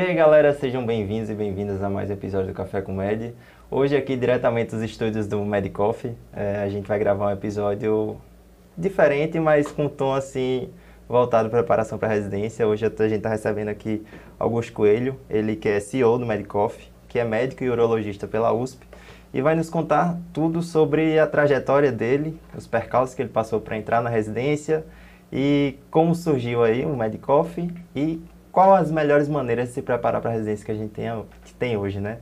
E aí galera, sejam bem-vindos e bem-vindas a mais um episódio do Café com Med. Hoje aqui diretamente dos estúdios do Medicoff, é, a gente vai gravar um episódio diferente, mas com um tom assim voltado para preparação para residência. Hoje a gente está recebendo aqui Augusto Coelho, ele que é CEO do Medicoff, que é médico e urologista pela USP e vai nos contar tudo sobre a trajetória dele, os percalços que ele passou para entrar na residência e como surgiu aí o Medicoff e qual as melhores maneiras de se preparar para a residência que a gente tem, que tem hoje, né?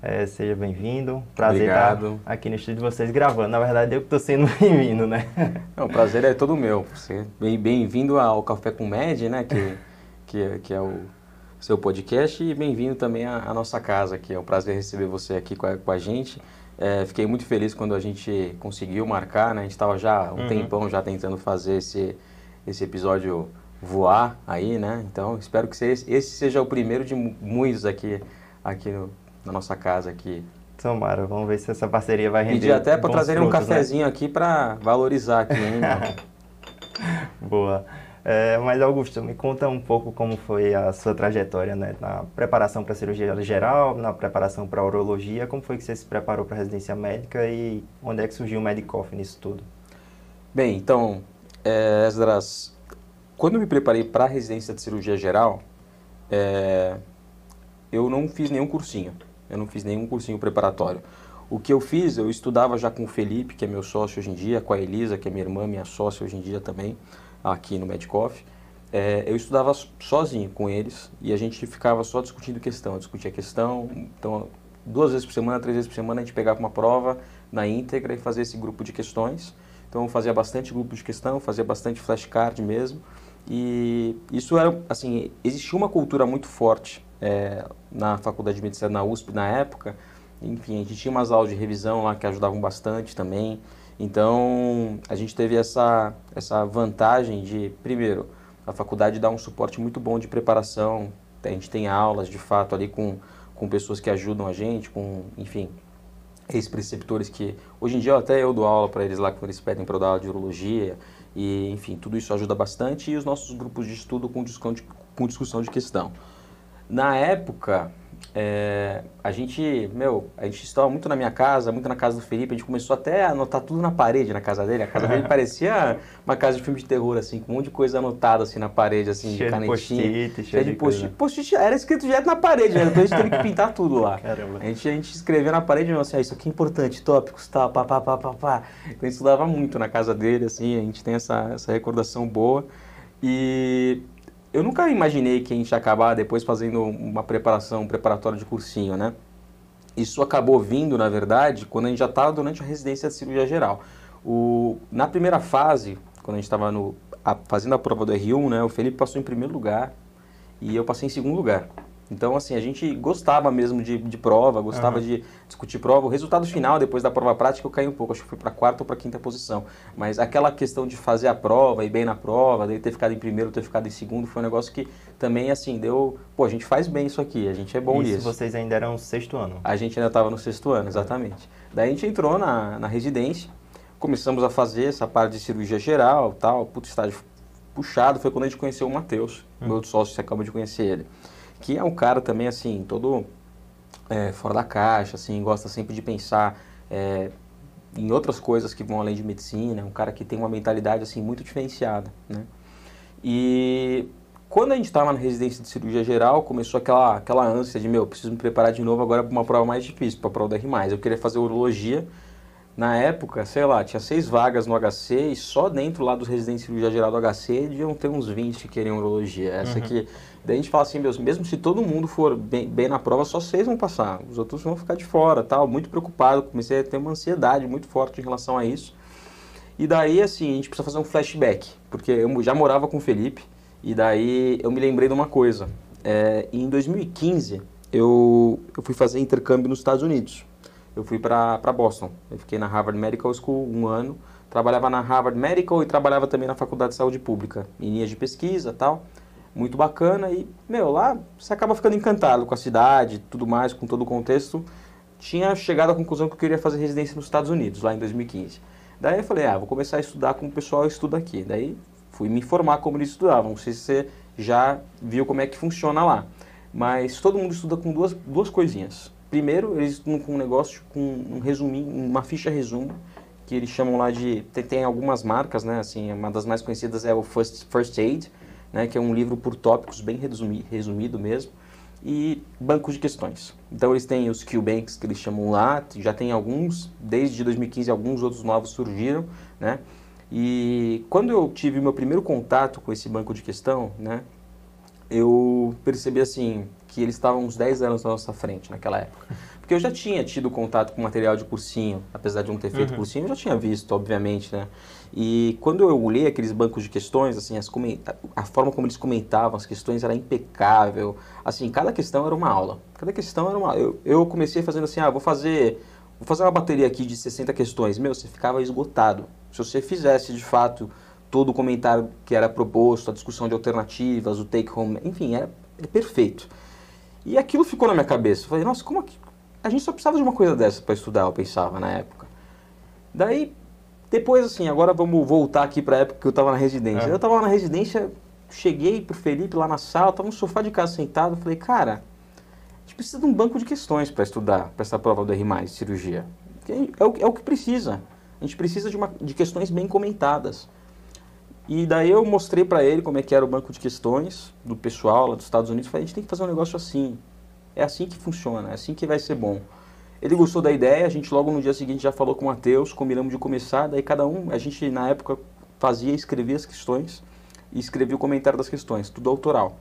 É, seja bem-vindo. Prazer Obrigado. estar aqui no estúdio de vocês gravando. Na verdade, eu que estou sendo bem-vindo, né? Não, o prazer é todo meu. Você bem-vindo ao Café com Med, né? Que, que, que é o seu podcast e bem-vindo também à, à, nossa casa, que é um prazer receber você aqui com a, com a gente. É, fiquei muito feliz quando a gente conseguiu marcar, né? A gente estava já um uhum. tempão já tentando fazer esse, esse episódio voar aí, né? Então, espero que esse seja o primeiro de muitos aqui, aqui no, na nossa casa aqui. Tomara, vamos ver se essa parceria vai render. Pedir até para trazer um né? cafezinho né? aqui para valorizar aqui, hein? Boa. É, mas Augusto, me conta um pouco como foi a sua trajetória né? na preparação para cirurgia geral, na preparação para urologia, como foi que você se preparou para a residência médica e onde é que surgiu o Medicoff nisso tudo? Bem, então, é, Esdras, quando eu me preparei para a residência de cirurgia geral, é, eu não fiz nenhum cursinho. Eu não fiz nenhum cursinho preparatório. O que eu fiz, eu estudava já com o Felipe, que é meu sócio hoje em dia, com a Elisa, que é minha irmã, minha sócia hoje em dia também, aqui no Medicoff. É, eu estudava sozinho com eles e a gente ficava só discutindo questão, discutia questão. Então, duas vezes por semana, três vezes por semana, a gente pegava uma prova na íntegra e fazia esse grupo de questões. Então, eu fazia bastante grupo de questão, fazia bastante flashcard mesmo. E isso era, assim, existia uma cultura muito forte é, na Faculdade de Medicina, na USP, na época. Enfim, a gente tinha umas aulas de revisão lá que ajudavam bastante também. Então, a gente teve essa, essa vantagem de, primeiro, a faculdade dá um suporte muito bom de preparação. A gente tem aulas, de fato, ali com, com pessoas que ajudam a gente, com, enfim, ex-preceptores que... Hoje em dia, até eu dou aula para eles lá, quando eles pedem para eu dar aula de urologia. E, enfim, tudo isso ajuda bastante e os nossos grupos de estudo com discussão de, com discussão de questão. Na época, é, a gente, meu, a gente estava muito na minha casa, muito na casa do Felipe, a gente começou até a anotar tudo na parede na casa dele. A casa dele parecia uma casa de filme de terror, assim, com um monte de coisa anotada assim na parede, assim, cheio de canetinha. De cheio de post-it. Post-it era escrito direto na parede, né? Depois a gente teve que pintar tudo lá. Caramba. A gente, a gente escrevia na parede, assim, ah, isso aqui é importante, tópicos, tal, pá, pá, pá, pá, pá. Então a gente estudava muito na casa dele, assim, a gente tem essa, essa recordação boa. E eu nunca imaginei que a gente ia acabar depois fazendo uma preparação, um preparatório de cursinho, né? Isso acabou vindo, na verdade, quando a gente já estava durante a residência de cirurgia geral. O, na primeira fase, quando a gente estava fazendo a prova do R1, né, o Felipe passou em primeiro lugar e eu passei em segundo lugar. Então, assim, a gente gostava mesmo de, de prova, gostava uhum. de discutir prova. O resultado final, depois da prova prática, eu caí um pouco. Acho que fui para quarta ou para quinta posição. Mas aquela questão de fazer a prova, ir bem na prova, dele ter ficado em primeiro, ter ficado em segundo, foi um negócio que também, assim, deu... Pô, a gente faz bem isso aqui, a gente é bom isso, nisso. vocês ainda eram no sexto ano? A gente ainda estava no sexto ano, exatamente. Daí a gente entrou na, na residência, começamos a fazer essa parte de cirurgia geral, tal, puto estágio puxado. Foi quando a gente conheceu o Matheus, hum. meu sócio, você acaba de conhecer ele que é um cara também, assim, todo é, fora da caixa, assim, gosta sempre de pensar é, em outras coisas que vão além de medicina, é um cara que tem uma mentalidade, assim, muito diferenciada, né? E quando a gente estava na residência de cirurgia geral, começou aquela, aquela ânsia de, meu, preciso me preparar de novo agora para uma prova mais difícil, para a prova da R+. Eu queria fazer urologia, na época, sei lá, tinha seis vagas no HC e só dentro lá dos residentes de cirurgia geral do HC deviam ter uns 20 que queriam urologia. Essa uhum. aqui Daí a gente fala assim, mesmo se todo mundo for bem, bem, na prova, só seis vão passar, os outros vão ficar de fora, tal. Muito preocupado, comecei a ter uma ansiedade muito forte em relação a isso. E daí, assim, a gente precisa fazer um flashback, porque eu já morava com o Felipe, e daí eu me lembrei de uma coisa. É, em 2015, eu, eu fui fazer intercâmbio nos Estados Unidos. Eu fui para Boston. Eu fiquei na Harvard Medical School um ano, trabalhava na Harvard Medical e trabalhava também na Faculdade de Saúde Pública, em linhas de pesquisa tal muito bacana e, meu, lá você acaba ficando encantado com a cidade, tudo mais, com todo o contexto. Tinha chegado à conclusão que eu queria fazer residência nos Estados Unidos, lá em 2015. Daí eu falei, ah, vou começar a estudar como o pessoal estuda aqui. Daí fui me informar como eles estudavam. Não sei se você já viu como é que funciona lá. Mas todo mundo estuda com duas, duas coisinhas. Primeiro, eles estudam com um negócio, com um resuminho, uma ficha resumo, que eles chamam lá de... Tem, tem, algumas marcas, né? Assim, uma das mais conhecidas é o First, First Aid, né? Que é um livro por tópicos, bem resumi, resumido mesmo. E bancos de questões. Então, eles têm os Q-Banks, que eles chamam lá, já tem alguns, desde 2015 alguns outros novos surgiram, né? E quando eu tive meu primeiro contato com esse banco de questão, né? eu percebi assim que eles estavam uns 10 anos na nossa frente naquela época. Porque eu já tinha tido contato com material de cursinho, apesar de não ter feito uhum. cursinho, eu já tinha visto, obviamente, né? E quando eu olhei aqueles bancos de questões, assim, as a forma como eles comentavam as questões era impecável. Assim, cada questão era uma aula. Cada questão era uma eu, eu comecei fazendo assim, ah, vou fazer vou fazer uma bateria aqui de 60 questões. Meu, você ficava esgotado. Se você fizesse, de fato, todo o comentário que era proposto, a discussão de alternativas, o take home, enfim, era, era perfeito. E aquilo ficou na minha cabeça. Eu falei, nossa, como que a gente só precisava de uma coisa dessa para estudar, eu pensava na época. Daí, depois assim, agora vamos voltar aqui para a época que eu estava na residência. É. Eu estava na residência, cheguei pro Felipe lá na sala, estava no sofá de casa sentado, falei, cara, a gente precisa de um banco de questões para estudar, para essa prova do R+, cirurgia. É o, é o que precisa. A gente precisa de, uma, de questões bem comentadas. E daí eu mostrei para ele como é que era o banco de questões do pessoal lá dos Estados Unidos. Falei, a gente tem que fazer um negócio assim. É assim que funciona, é assim que vai ser bom. Ele gostou da ideia, a gente logo no dia seguinte já falou com o Matheus, combinamos de começar, daí cada um, a gente na época fazia, escrevia as questões e escrevia o comentário das questões, tudo autoral.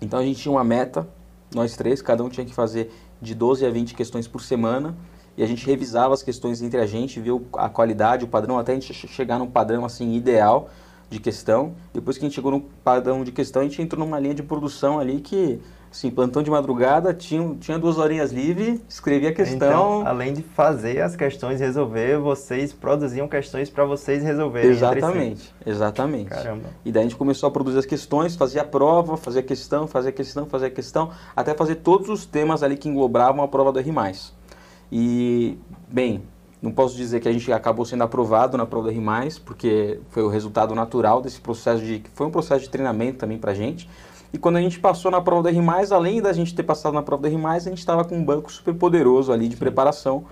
Então a gente tinha uma meta, nós três, cada um tinha que fazer de 12 a 20 questões por semana e a gente revisava as questões entre a gente, viu a qualidade, o padrão, até a gente chegar num padrão assim ideal de questão. Depois que a gente chegou no padrão de questão, a gente entrou numa linha de produção ali que, assim, plantão de madrugada, tinha, tinha duas horinhas livres, escrevia a questão. Então, além de fazer as questões resolver, vocês produziam questões para vocês resolverem. Exatamente, exatamente. Caramba. E daí a gente começou a produzir as questões, fazia a prova, fazia a questão, fazia a questão, fazia a questão, até fazer todos os temas ali que englobavam a prova do R+. E, bem, não posso dizer que a gente acabou sendo aprovado na prova da RIMAIS, porque foi o resultado natural desse processo de... Foi um processo de treinamento também para a gente. E quando a gente passou na prova da RIMAIS, além da gente ter passado na prova da RIMAIS, a gente estava com um banco super poderoso ali de Sim. preparação,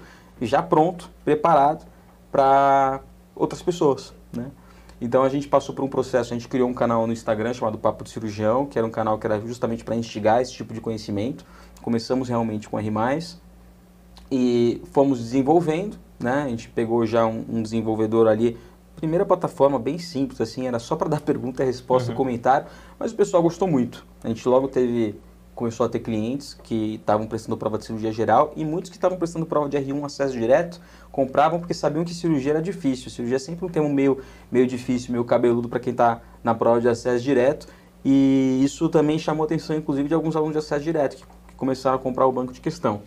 já pronto, preparado para outras pessoas, né? Então a gente passou por um processo, a gente criou um canal no Instagram chamado Papo de Cirurgião, que era um canal que era justamente para instigar esse tipo de conhecimento. Começamos realmente com R+, e fomos desenvolvendo, né? A gente pegou já um, um desenvolvedor ali, primeira plataforma bem simples, assim, era só para dar pergunta, resposta, uhum. comentário, mas o pessoal gostou muito. A gente logo teve começou a ter clientes que estavam prestando prova de cirurgia geral e muitos que estavam prestando prova de R1 acesso direto compravam porque sabiam que cirurgia era difícil. Cirurgia é sempre um termo meio, meio difícil, meio cabeludo para quem está na prova de acesso direto. E isso também chamou a atenção, inclusive, de alguns alunos de acesso direto que começaram a comprar o banco de questão.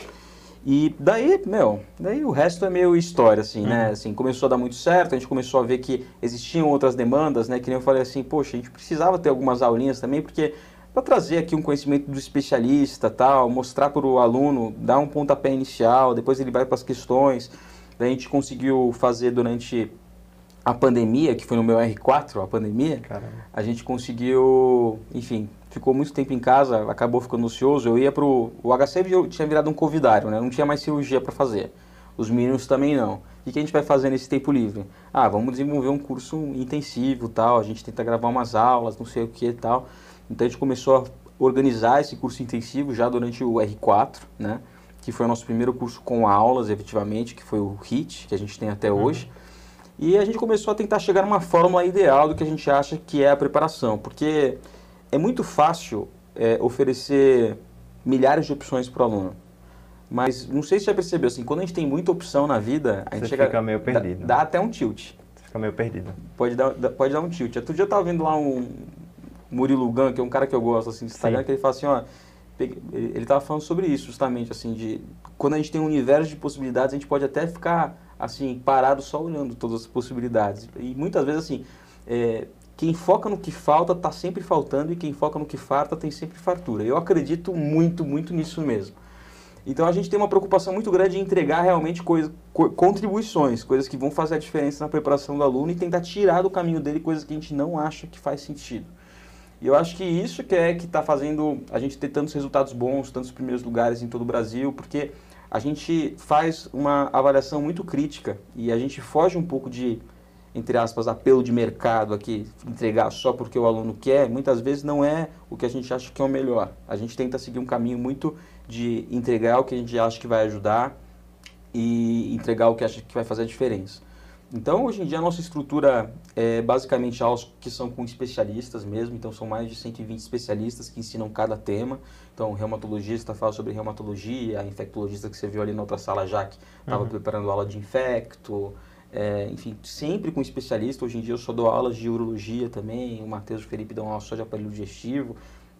E daí, meu, daí o resto é meio história, assim, né? uhum. né? Assim, começou a dar muito certo, a gente começou a ver que existiam outras demandas, né? Que nem eu falei assim, poxa, a gente precisava ter algumas aulinhas também, porque para trazer aqui um conhecimento do especialista, tal, mostrar para o aluno, dar um pontapé inicial, depois ele vai para as questões. Daí a gente conseguiu fazer durante a pandemia, que foi no meu R4, a pandemia, Caramba. a gente conseguiu, enfim, ficou muito tempo em casa, acabou ficando ocioso. Eu ia pro. O HC tinha virado um convidário, né? Não tinha mais cirurgia para fazer. Os meninos também não. O que a gente vai fazer nesse tempo livre? Ah, vamos desenvolver um curso intensivo tal. A gente tenta gravar umas aulas, não sei o que e tal. Então a gente começou a organizar esse curso intensivo já durante o R4, né? Que foi o nosso primeiro curso com aulas, efetivamente, que foi o HIT, que a gente tem até uhum. hoje. E a gente começou a tentar chegar numa fórmula ideal do que a gente acha que é a preparação, porque é muito fácil é, oferecer milhares de opções para o aluno. Mas não sei se você já percebeu, assim, quando a gente tem muita opção na vida, a gente você chega, fica meio perdido. Dá, dá, até um tilt. Você fica meio perdido. Pode dar, pode dar um tilt. Outro dia eu estava vendo lá um Murilo Gun, que é um cara que eu gosto assim, do Instagram, Sim. que ele fala assim, ó, ele estava falando sobre isso justamente, assim, de quando a gente tem um universo de possibilidades, a gente pode até ficar, assim, parado só olhando todas as possibilidades. E muitas vezes, assim, é, quem foca no que falta está sempre faltando e quem foca no que farta tem sempre fartura. Eu acredito muito, muito nisso mesmo. Então a gente tem uma preocupação muito grande em entregar realmente coisa, co contribuições, coisas que vão fazer a diferença na preparação do aluno e tentar tirar do caminho dele coisas que a gente não acha que faz sentido. E eu acho que isso que é que está fazendo a gente ter tantos resultados bons, tantos primeiros lugares em todo o Brasil, porque a gente faz uma avaliação muito crítica e a gente foge um pouco de, entre aspas, apelo de mercado aqui, entregar só porque o aluno quer, muitas vezes não é o que a gente acha que é o melhor. A gente tenta seguir um caminho muito de entregar o que a gente acha que vai ajudar e entregar o que acha que vai fazer a diferença. Então, hoje em dia, a nossa estrutura é basicamente aulas que são com especialistas mesmo, então são mais de 120 especialistas que ensinam cada tema. Então, o reumatologista fala sobre reumatologia, a infectologista que você viu ali na outra sala já que estava uhum. preparando aula de infecto, é, enfim, sempre com especialista. Hoje em dia eu só dou aulas de urologia também, o Matheus e o Felipe dão aula só de aparelho digestivo,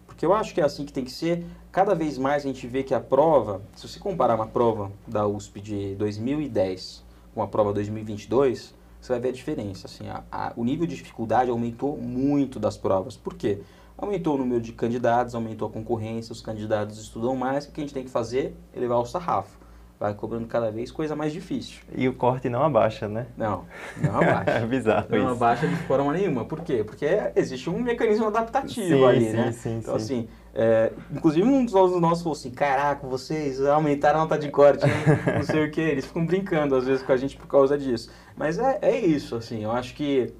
porque eu acho que é assim que tem que ser. Cada vez mais a gente vê que a prova, se você comparar uma prova da USP de 2010 com a prova 2022, você vai ver a diferença. Assim, a, a, o nível de dificuldade aumentou muito das provas. Por quê? Aumentou o número de candidatos, aumentou a concorrência, os candidatos estudam mais, o que a gente tem que fazer? Elevar o sarrafo. Vai cobrando cada vez coisa mais difícil. E o corte não abaixa, né? Não, não abaixa. é bizarro Não isso. abaixa de forma nenhuma. Por quê? Porque existe um mecanismo adaptativo sim, ali, sim, né? Sim, então, sim. assim, é, inclusive um dos alunos nossos falou assim, caraca, vocês aumentaram a nota de corte, não sei o que, eles ficam brincando às vezes com a gente por causa disso. Mas é, é isso, assim, eu acho que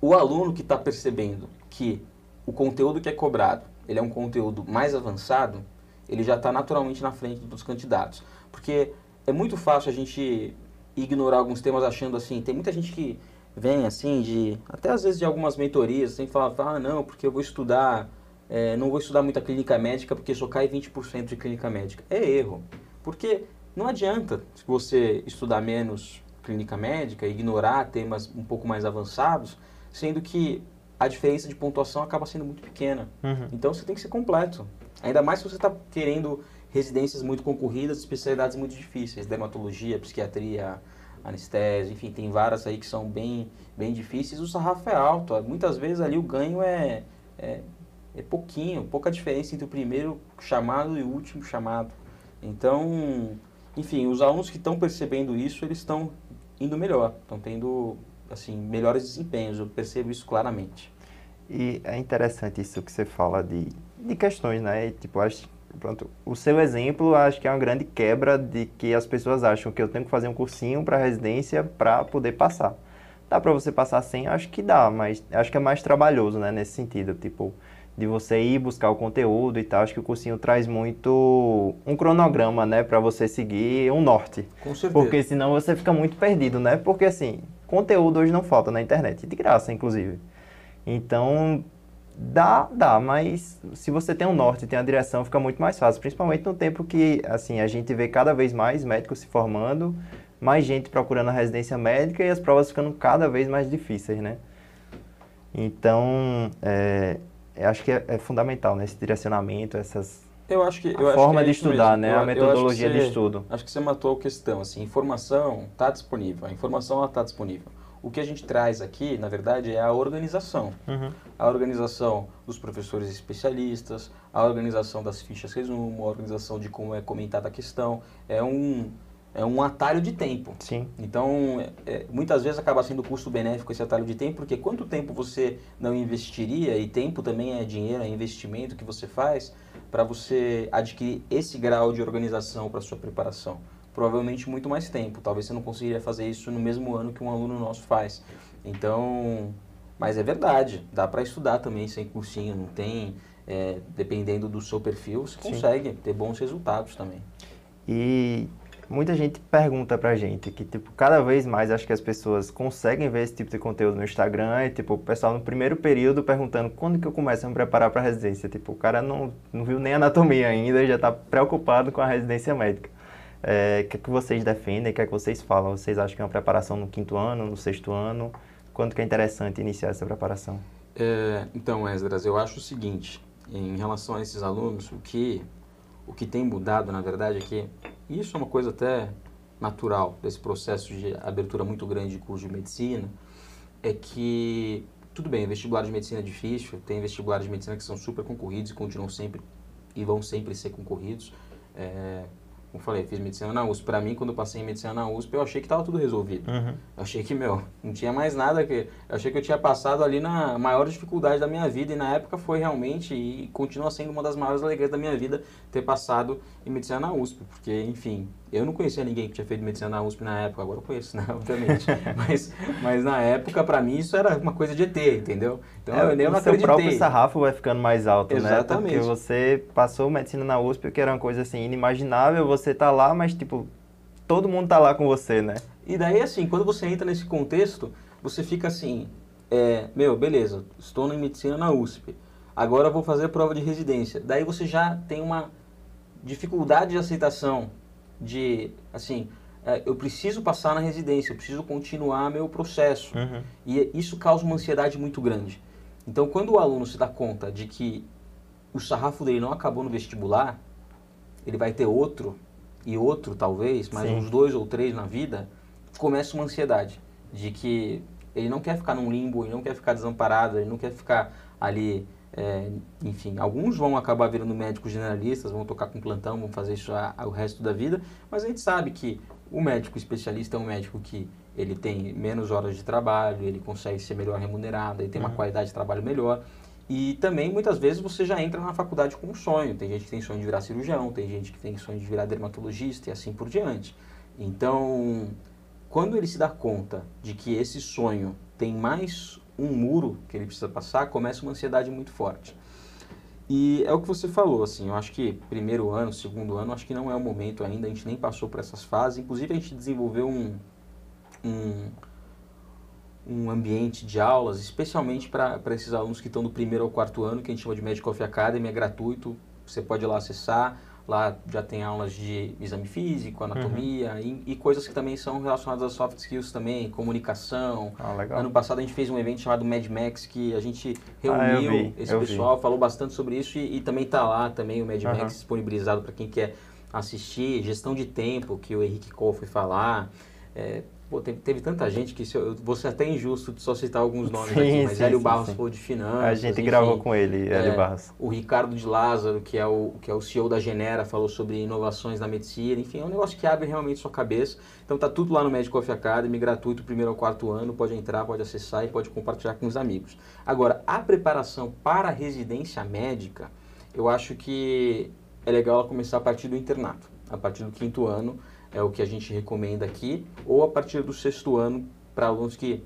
o aluno que está percebendo que o conteúdo que é cobrado, ele é um conteúdo mais avançado, ele já está naturalmente na frente dos candidatos. Porque é muito fácil a gente ignorar alguns temas achando assim, tem muita gente que vem assim de, até às vezes de algumas mentorias, assim, fala, ah não, porque eu vou estudar, é, não vou estudar muita clínica médica porque só cai 20% de clínica médica. É erro, porque não adianta se você estudar menos clínica médica, ignorar temas um pouco mais avançados, sendo que a diferença de pontuação acaba sendo muito pequena. Uhum. Então você tem que ser completo. Ainda mais se você está querendo residências muito concorridas, especialidades muito difíceis, dermatologia, psiquiatria, anestesia, enfim, tem várias aí que são bem, bem difíceis. O sarrafo é alto, muitas vezes ali o ganho é, é, é pouquinho, pouca diferença entre o primeiro chamado e o último chamado. Então, enfim, os alunos que estão percebendo isso, eles estão indo melhor, estão tendo assim melhores desempenhos, eu percebo isso claramente. E é interessante isso que você fala de, de questões, né? Tipo, acho Pronto. O seu exemplo, acho que é uma grande quebra de que as pessoas acham que eu tenho que fazer um cursinho para residência para poder passar. Dá para você passar sem? Acho que dá, mas acho que é mais trabalhoso, né, nesse sentido, tipo, de você ir buscar o conteúdo e tal. Acho que o cursinho traz muito um cronograma, né, para você seguir um norte. Com certeza. Porque senão você fica muito perdido, né? Porque assim, conteúdo hoje não falta na internet, de graça, inclusive. Então, Dá, dá, mas se você tem um norte, tem a direção, fica muito mais fácil, principalmente no tempo que, assim, a gente vê cada vez mais médicos se formando, mais gente procurando a residência médica e as provas ficando cada vez mais difíceis, né? Então, é, acho que é, é fundamental, né, esse direcionamento, essas eu acho que, eu a forma que é de estudar, mesmo. né? Eu, a metodologia você, de estudo. Acho que você matou a questão, assim, informação está disponível, a informação está disponível. O que a gente traz aqui, na verdade, é a organização. Uhum. A organização dos professores especialistas, a organização das fichas resumo, a organização de como é comentada a questão. É um, é um atalho de tempo. Sim. Então, é, muitas vezes acaba sendo custo benéfico esse atalho de tempo, porque quanto tempo você não investiria, e tempo também é dinheiro, é investimento que você faz, para você adquirir esse grau de organização para sua preparação provavelmente muito mais tempo. Talvez você não conseguiria fazer isso no mesmo ano que um aluno nosso faz. Então, mas é verdade, dá para estudar também sem cursinho, não tem, é, dependendo do seu perfil, você Sim. consegue ter bons resultados também. E muita gente pergunta pra gente que, tipo, cada vez mais acho que as pessoas conseguem ver esse tipo de conteúdo no Instagram e, tipo, o pessoal no primeiro período perguntando quando que eu começo a me preparar para residência. Tipo, o cara não, não viu nem anatomia ainda e já está preocupado com a residência médica. É, o que, é que vocês defendem, o que é que vocês falam? Vocês acham que é uma preparação no quinto ano, no sexto ano? Quando que é interessante iniciar essa preparação? É, então, Esdras, eu acho o seguinte, em relação a esses alunos, o que, o que tem mudado, na verdade, é que isso é uma coisa até natural desse processo de abertura muito grande de curso de medicina, é que, tudo bem, vestibular de medicina é difícil, tem vestibulares de medicina que são super concorridos e continuam sempre, e vão sempre ser concorridos, é, como eu falei, fiz medicina na USP. Para mim, quando eu passei em medicina na USP, eu achei que estava tudo resolvido. Uhum. Eu achei que, meu, não tinha mais nada que. Eu achei que eu tinha passado ali na maior dificuldade da minha vida. E na época foi realmente, e continua sendo uma das maiores alegrias da minha vida, ter passado em medicina na USP. Porque, enfim, eu não conhecia ninguém que tinha feito medicina na USP na época. Agora eu conheço, né? Obviamente. mas, mas na época, para mim, isso era uma coisa de ET, entendeu? Então é, eu nem não acreditei. O seu próprio sarrafo vai ficando mais alto, Exatamente. né? Porque você passou medicina na USP, que era uma coisa assim inimaginável. Você tá lá, mas tipo todo mundo tá lá com você, né? E daí, assim, quando você entra nesse contexto, você fica assim, é, meu, beleza, estou em medicina na USP, agora vou fazer a prova de residência. Daí você já tem uma dificuldade de aceitação de, assim, é, eu preciso passar na residência, eu preciso continuar meu processo. Uhum. E isso causa uma ansiedade muito grande. Então, quando o aluno se dá conta de que o sarrafo dele não acabou no vestibular, ele vai ter outro e outro talvez, mas Sim. uns dois ou três na vida, começa uma ansiedade de que ele não quer ficar num limbo, ele não quer ficar desamparado, ele não quer ficar ali, é, enfim, alguns vão acabar virando médicos generalistas, vão tocar com plantão, vão fazer isso a, a, o resto da vida, mas a gente sabe que o médico especialista é um médico que ele tem menos horas de trabalho, ele consegue ser melhor remunerado, ele tem uhum. uma qualidade de trabalho melhor, e também, muitas vezes, você já entra na faculdade com um sonho. Tem gente que tem sonho de virar cirurgião, tem gente que tem sonho de virar dermatologista e assim por diante. Então, quando ele se dá conta de que esse sonho tem mais um muro que ele precisa passar, começa uma ansiedade muito forte. E é o que você falou, assim, eu acho que primeiro ano, segundo ano, acho que não é o momento ainda, a gente nem passou por essas fases. Inclusive, a gente desenvolveu um, um um ambiente de aulas, especialmente para esses alunos que estão do primeiro ao quarto ano, que a gente chama de Medical Coffee Academy, é gratuito, você pode ir lá acessar, lá já tem aulas de exame físico, anatomia uhum. e, e, coisas que também são relacionadas a soft skills também, comunicação. Ah, ano passado a gente fez um evento chamado Mad Max, que a gente reuniu ah, vi, esse pessoal, vi. falou bastante sobre isso e, e também está lá também o Mad uhum. Max disponibilizado para quem quer assistir, gestão de tempo, que o Henrique Cole foi falar, é, Pô, teve, teve, tanta gente que se eu, vou ser até injusto de só citar alguns nomes sim, aqui, mas sim, Hélio sim, Barros falou de finanças. A gente enfim, gravou com ele, Hélio é, Barros. O Ricardo de Lázaro, que é o, que é o CEO da Genera, falou sobre inovações na medicina. Enfim, é um negócio que abre realmente sua cabeça. Então tá tudo lá no Medical Coffee Academy, gratuito, primeiro ao quarto ano. Pode entrar, pode acessar e pode compartilhar com os amigos. Agora, a preparação para a residência médica, eu acho que é legal ela começar a partir do internato, a partir do quinto ano é o que a gente recomenda aqui, ou a partir do sexto ano para alunos que,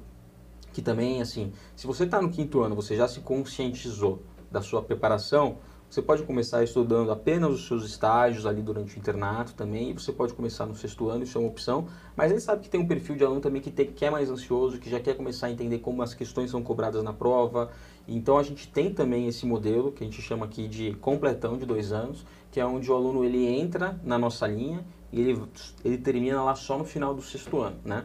que também, assim, se você está no quinto ano, você já se conscientizou da sua preparação, você pode começar estudando apenas os seus estágios ali durante o internato também, e você pode começar no sexto ano, isso é uma opção, mas ele sabe que tem um perfil de aluno também que, tem, que é mais ansioso, que já quer começar a entender como as questões são cobradas na prova, então a gente tem também esse modelo, que a gente chama aqui de completão de dois anos, que é onde o aluno ele entra na nossa linha e ele, ele termina lá só no final do sexto ano, né?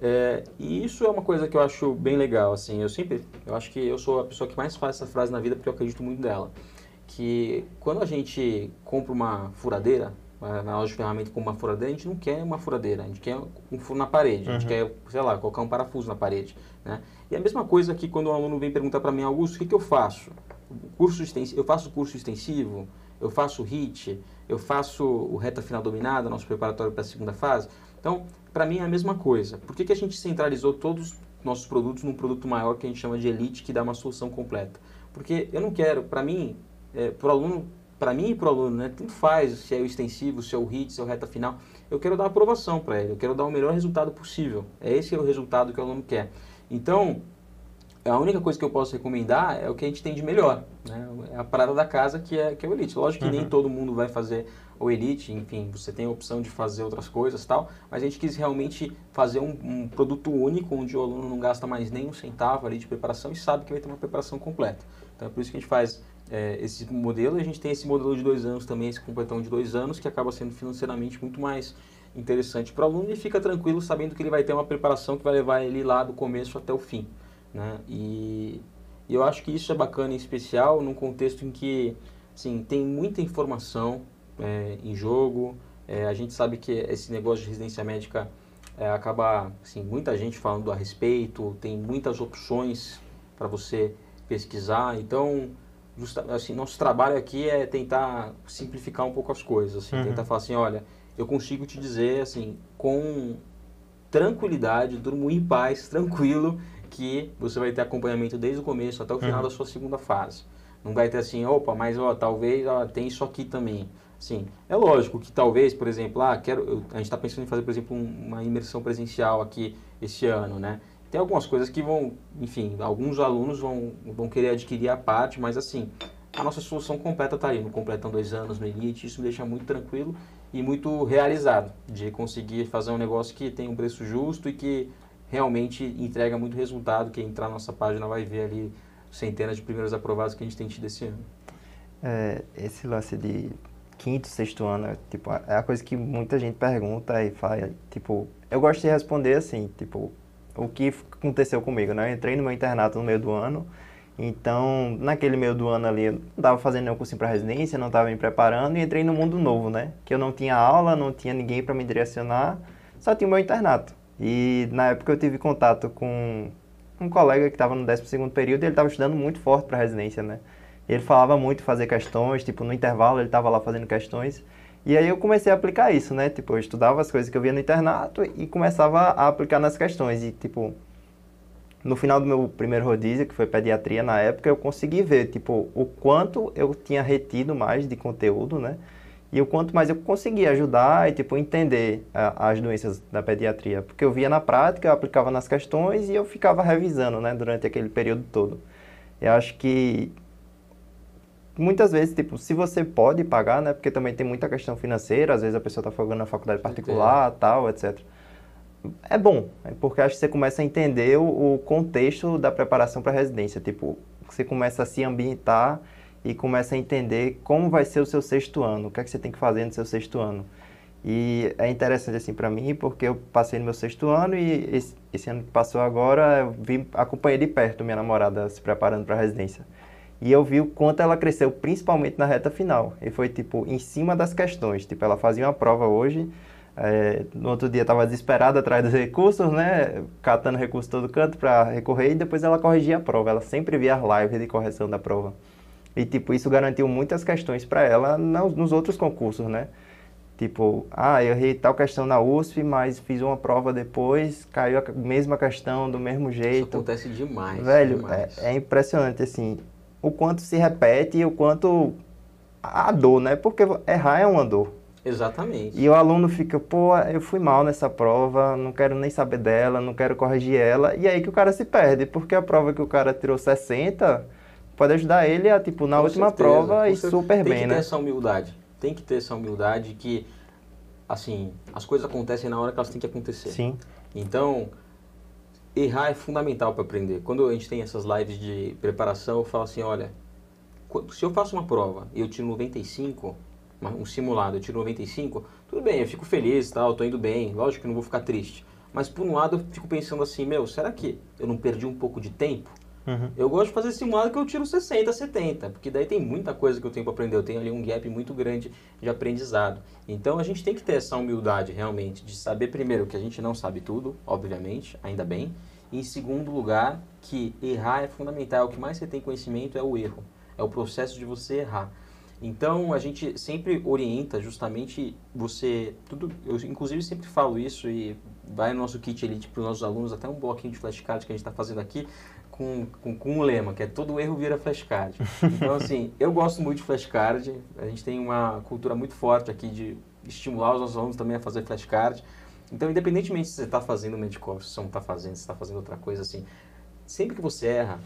É, e isso é uma coisa que eu acho bem legal, assim, eu sempre, eu acho que eu sou a pessoa que mais faz essa frase na vida porque eu acredito muito dela, que quando a gente compra uma furadeira, na loja de ferramenta com uma furadeira, a gente não quer uma furadeira, a gente quer um furo na parede, a gente uhum. quer, sei lá, colocar um parafuso na parede, né? E a mesma coisa que quando o aluno vem perguntar para mim, Augusto, o que, que eu faço? Curso extensivo, eu faço curso extensivo, eu faço HIT, eu faço o reta final dominada, nosso preparatório para a segunda fase. Então, para mim é a mesma coisa. Por que, que a gente centralizou todos os nossos produtos num produto maior que a gente chama de Elite, que dá uma solução completa? Porque eu não quero, para mim, é, para o aluno, para mim e para o aluno, né, tanto faz se é o extensivo, se é o HIT, se é o reta final, eu quero dar aprovação para ele, eu quero dar o melhor resultado possível. É esse é o resultado que o aluno quer. Então, a única coisa que eu posso recomendar é o que a gente tem de melhor. Né? É a parada da casa que é, que é o Elite. Lógico que uhum. nem todo mundo vai fazer o Elite, enfim, você tem a opção de fazer outras coisas tal, mas a gente quis realmente fazer um, um, produto único onde o aluno não gasta mais nem um centavo ali de preparação e sabe que vai ter uma preparação completa. Então é por isso que a gente faz é, esse modelo e a gente tem esse modelo de dois anos também, esse completão de dois anos, que acaba sendo financeiramente muito mais interessante para o aluno e fica tranquilo sabendo que ele vai ter uma preparação que vai levar ele lá do começo até o fim. Né? E, e eu acho que isso é bacana em especial num contexto em que assim, tem muita informação é, em jogo. É, a gente sabe que esse negócio de residência médica é, acaba, assim, muita gente falando a respeito, tem muitas opções para você pesquisar. Então, justa, assim, nosso trabalho aqui é tentar simplificar um pouco as coisas, assim, Uhum. tentar falar assim, olha, eu consigo te dizer, assim, com tranquilidade, durmo em paz, tranquilo, que você vai ter acompanhamento desde o começo até o final Uhum. da sua segunda fase. Não vai ter assim, opa, mas ó, talvez ó, tem isso aqui também. Sim, é lógico que talvez, por exemplo, ah, quero, eu- a gente está pensando em fazer, por exemplo, um- uma imersão presencial aqui esse ano, né? Tem algumas coisas que vão, enfim, alguns alunos vão, vão querer adquirir a parte, mas assim, a nossa solução completa está aí, no Completão Dois Anos, no Elite, isso me deixa muito tranquilo e muito realizado de conseguir fazer um negócio que tem um preço justo e que realmente entrega muito resultado. Quem entrar na nossa página vai ver ali centenas de primeiros aprovados que a gente tem tido esse ano. É, esse lance de quinto, sexto ano, é, tipo, é a coisa que muita gente pergunta e fala, tipo, eu gosto de responder assim, tipo, o que aconteceu comigo, né? Eu entrei no meu internato no meio do ano, então, naquele meio do ano ali, eu não estava fazendo nenhum cursinho para residência, não estava me preparando e entrei no mundo novo, né? Que eu não tinha aula, não tinha ninguém para me direcionar, só tinha o meu internato. E na época eu tive contato com um colega que estava no 12º período e ele estava estudando muito forte para residência, né? Ele falava muito fazer questões, tipo, no intervalo ele estava lá fazendo questões. E aí eu comecei a aplicar isso, né? Tipo, eu estudava as coisas que eu via no internato e começava a aplicar nas questões. E, tipo, no final do meu primeiro rodízio, que foi pediatria na época, eu consegui ver, tipo, o quanto eu tinha retido mais de conteúdo, né? E o quanto mais eu conseguia ajudar e, tipo, entender a- as doenças da pediatria. Porque eu via na prática, eu aplicava nas questões e eu ficava revisando, né? Durante aquele período todo. Eu acho que muitas vezes, tipo, se você pode pagar, né? Porque também tem muita questão financeira, às vezes a pessoa está pagando na faculdade particular, tal, etc. É bom, é porque acho que você começa a entender o, o contexto da preparação para a residência. Tipo, você começa a se ambientar e começa a entender como vai ser o seu sexto ano, o que é que você tem que fazer no seu sexto ano. E é interessante assim para mim, porque eu passei no meu sexto ano e esse, esse ano que passou agora, eu vim, acompanhei de perto minha namorada se preparando para a residência. E eu vi o quanto ela cresceu, principalmente na reta final. E foi, tipo, em cima das questões. Tipo, ela fazia uma prova hoje, é, no outro dia estava desesperada atrás dos recursos, né? Catando recursos todo canto para recorrer, e depois ela corrigia a prova. Ela sempre via as lives de correção da prova. E, tipo, isso garantiu muitas questões para ela nos, nos outros concursos, né? Tipo, ah, eu errei tal questão na USP, mas fiz uma prova depois, caiu a mesma questão do mesmo Isso jeito. acontece demais. Velho, demais. é, é impressionante, assim, o quanto se repete e o quanto a dor, né? Porque errar é uma dor. Exatamente. E o aluno fica, pô, eu fui mal nessa prova, não quero nem saber dela, não quero corrigir ela. E aí que o cara se perde, porque a prova que o cara tirou 60 pode ajudar ele a, tipo, na Com última certeza, prova e certeza. super Tem bem, que né? ter essa humildade. Tem que ter essa humildade que, assim, as coisas acontecem na hora que elas têm que acontecer. Sim. Então, errar é fundamental para aprender. Quando a gente tem essas lives de preparação, eu falo assim, olha, se eu faço uma prova e eu tiro 95, uma- um simulado, eu tiro 95, tudo bem, eu fico feliz, tal, tô indo bem, lógico que não vou ficar triste. Mas por um lado eu fico pensando assim, meu, será que eu não perdi um pouco de tempo? Uhum. Eu gosto de fazer simulado que eu tiro 60, 70, porque daí tem muita coisa que eu tenho para aprender. Eu tenho ali um gap muito grande de aprendizado. Então a gente tem que ter essa humildade realmente de saber primeiro que a gente não sabe tudo, obviamente, ainda bem. E em segundo lugar, que errar é fundamental. O que mais você tem conhecimento é o erro, é o processo de você errar. Então a gente sempre orienta justamente você, tudo, eu inclusive sempre falo isso e vai no nosso kit elite para os nossos alunos, até um bloquinho de flashcard que a gente está fazendo aqui, com, com, com um lema, que é todo erro vira flashcard. Então, assim, eu gosto muito de flashcard, a gente tem uma cultura muito forte aqui de estimular os nossos alunos também a fazer flashcard. Então, independentemente se você está fazendo medical, se você não está fazendo, se está fazendo outra coisa assim, sempre que você erra,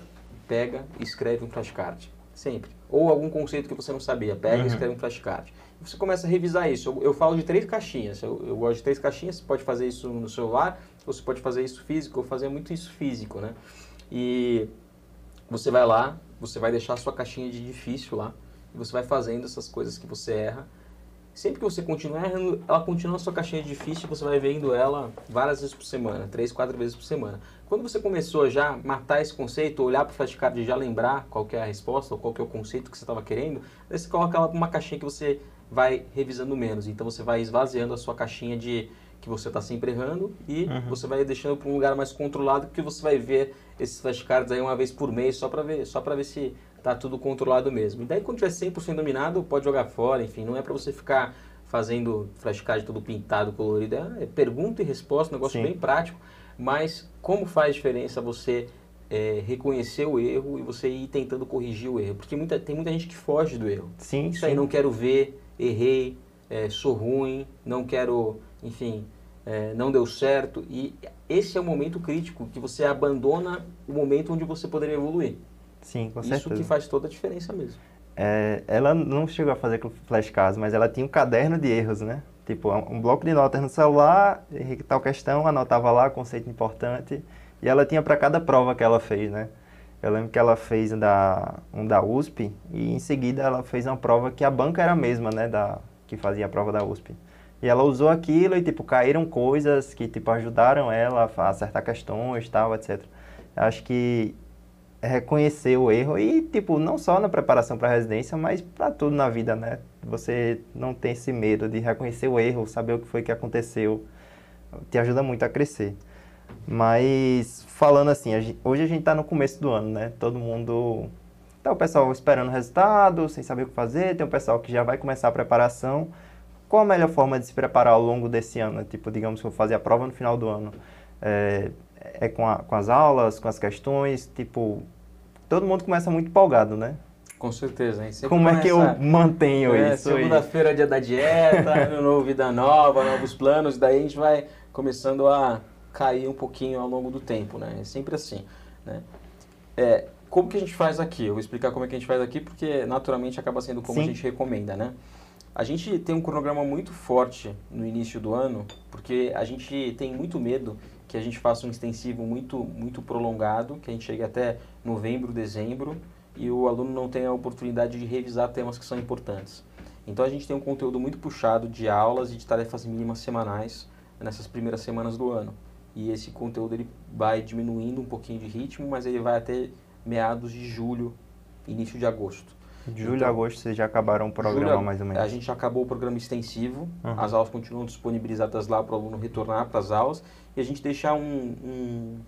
pega e escreve um flashcard. Sempre. Ou algum conceito que você não sabia, pega Uhum. e escreve um flashcard. Você começa a revisar isso. Eu, eu falo de três caixinhas. Eu, eu gosto de três caixinhas. Você pode fazer isso no celular, ou você pode fazer isso físico. Eu fazia muito isso físico, né? E você vai lá, você vai deixar a sua caixinha de difícil lá, e você vai fazendo essas coisas que você erra. Sempre que você continuar errando, ela continua na sua caixinha de difícil, você vai vendo ela várias vezes por semana, três, quatro vezes por semana. Quando você começou a já matar esse conceito, olhar para o flashcard e já lembrar qual é a resposta, ou qual é o conceito que você estava querendo, aí você coloca ela numa caixinha que você vai revisando menos. Então você vai esvaziando a sua caixinha de que você está sempre errando e Uhum. você vai deixando para um lugar mais controlado que você vai ver esses flashcards aí uma vez por mês só para ver, só para ver se tá tudo controlado mesmo. E daí quando tiver 100% dominado, pode jogar fora, enfim, não é para você ficar fazendo flashcard todo pintado, colorido, é pergunta e resposta, um negócio Sim. bem prático, mas como faz diferença você é, reconhecer o erro e você ir tentando corrigir o erro? Porque muita, tem muita gente que foge do erro. Sim, Isso sim. aí, não quero ver, errei, é, sou ruim, não quero, enfim, é, não deu certo. E esse é o momento crítico que você abandona o momento onde você poderia evoluir. Sim, com Isso certeza. que faz toda a diferença mesmo. É, ela não chegou a fazer flashcards, mas ela tinha um caderno de erros, né? Tipo, um bloco de notas no celular, tal questão, anotava lá, conceito importante, e ela tinha para cada prova que ela fez, né? Eu lembro que ela fez um da, um da USP, e em seguida ela fez uma prova que a banca era a mesma, né? Da, que fazia a prova da USP. E ela usou aquilo e, tipo, caíram coisas que, tipo, ajudaram ela a acertar questões, tal, etc. Acho que reconhecer o erro e, tipo, não só na preparação para a residência, mas para tudo na vida, né? Você não tem esse medo de reconhecer o erro, saber o que foi que aconteceu, te ajuda muito a crescer. Mas, falando assim, hoje a gente está no começo do ano, né? Todo mundo... Tá o pessoal esperando o resultado, sem saber o que fazer, tem o pessoal que já vai começar a preparação. Qual a melhor forma de se preparar ao longo desse ano? Tipo, digamos que eu vou fazer a prova no final do ano. É, é com, a, com as aulas, com as questões, tipo, todo mundo começa muito empolgado, né? Com certeza, hein? Como começa, é que eu mantenho é, isso? Segunda-feira é dia da dieta, ano novo, vida nova, novos planos, daí a gente vai começando a cair um pouquinho ao longo do tempo, né? É sempre assim, né? É, como que a gente faz aqui? Eu vou explicar como é que a gente faz aqui, porque naturalmente acaba sendo como Sim. a gente recomenda, né? A gente tem um cronograma muito forte no início do ano, porque a gente tem muito medo que a gente faça um extensivo muito, muito prolongado, que a gente chegue até novembro, dezembro, e o aluno não tenha a oportunidade de revisar temas que são importantes. Então a gente tem um conteúdo muito puxado de aulas e de tarefas mínimas semanais nessas primeiras semanas do ano. E esse conteúdo ele vai diminuindo um pouquinho de ritmo, mas ele vai até meados de julho, início de agosto. De julho então, a agosto vocês já acabaram o programa julho, mais ou menos? A gente acabou o programa extensivo, uhum. as aulas continuam disponibilizadas lá para o aluno retornar para as aulas e a gente deixar um, um,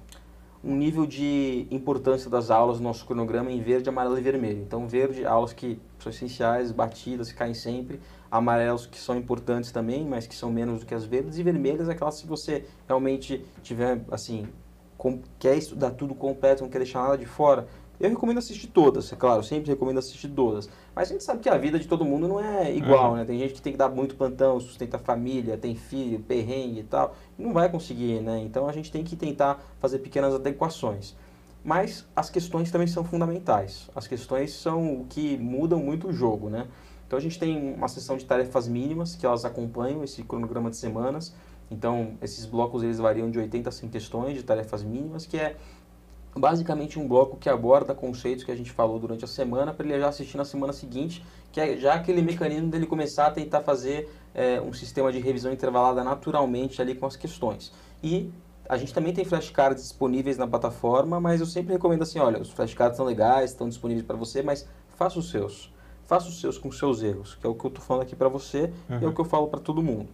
um, nível de importância das aulas no nosso cronograma em verde, amarelo e vermelho. Então verde, aulas que são essenciais, batidas, que caem sempre, amarelos que são importantes também, mas que são menos do que as verdes, e vermelhas aquelas que você realmente tiver, assim, com, quer estudar tudo completo, não quer deixar nada de fora, eu recomendo assistir todas, é claro, sempre recomendo assistir todas. Mas a gente sabe que a vida de todo mundo não é igual, uhum. né? Tem gente que tem que dar muito plantão, sustenta a família, tem filho, perrengue e tal. E não vai conseguir, né? Então a gente tem que tentar fazer pequenas adequações. Mas as questões também são fundamentais. As questões são o que mudam muito o jogo, né? Então a gente tem uma sessão de tarefas mínimas que elas acompanham esse cronograma de semanas. Então esses blocos eles variam de 80 a 100 questões de tarefas mínimas, que é basicamente um bloco que aborda conceitos que a gente falou durante a semana para ele já assistir na semana seguinte, que é já aquele mecanismo dele começar a tentar fazer é, um sistema de revisão intervalada naturalmente ali com as questões. E a gente também tem flashcards disponíveis na plataforma, mas eu sempre recomendo assim, olha, os flashcards são legais, estão disponíveis para você, mas faça os seus. Faça os seus com os seus erros, que é o que eu estou falando aqui para você uhum. e é o que eu falo para todo mundo.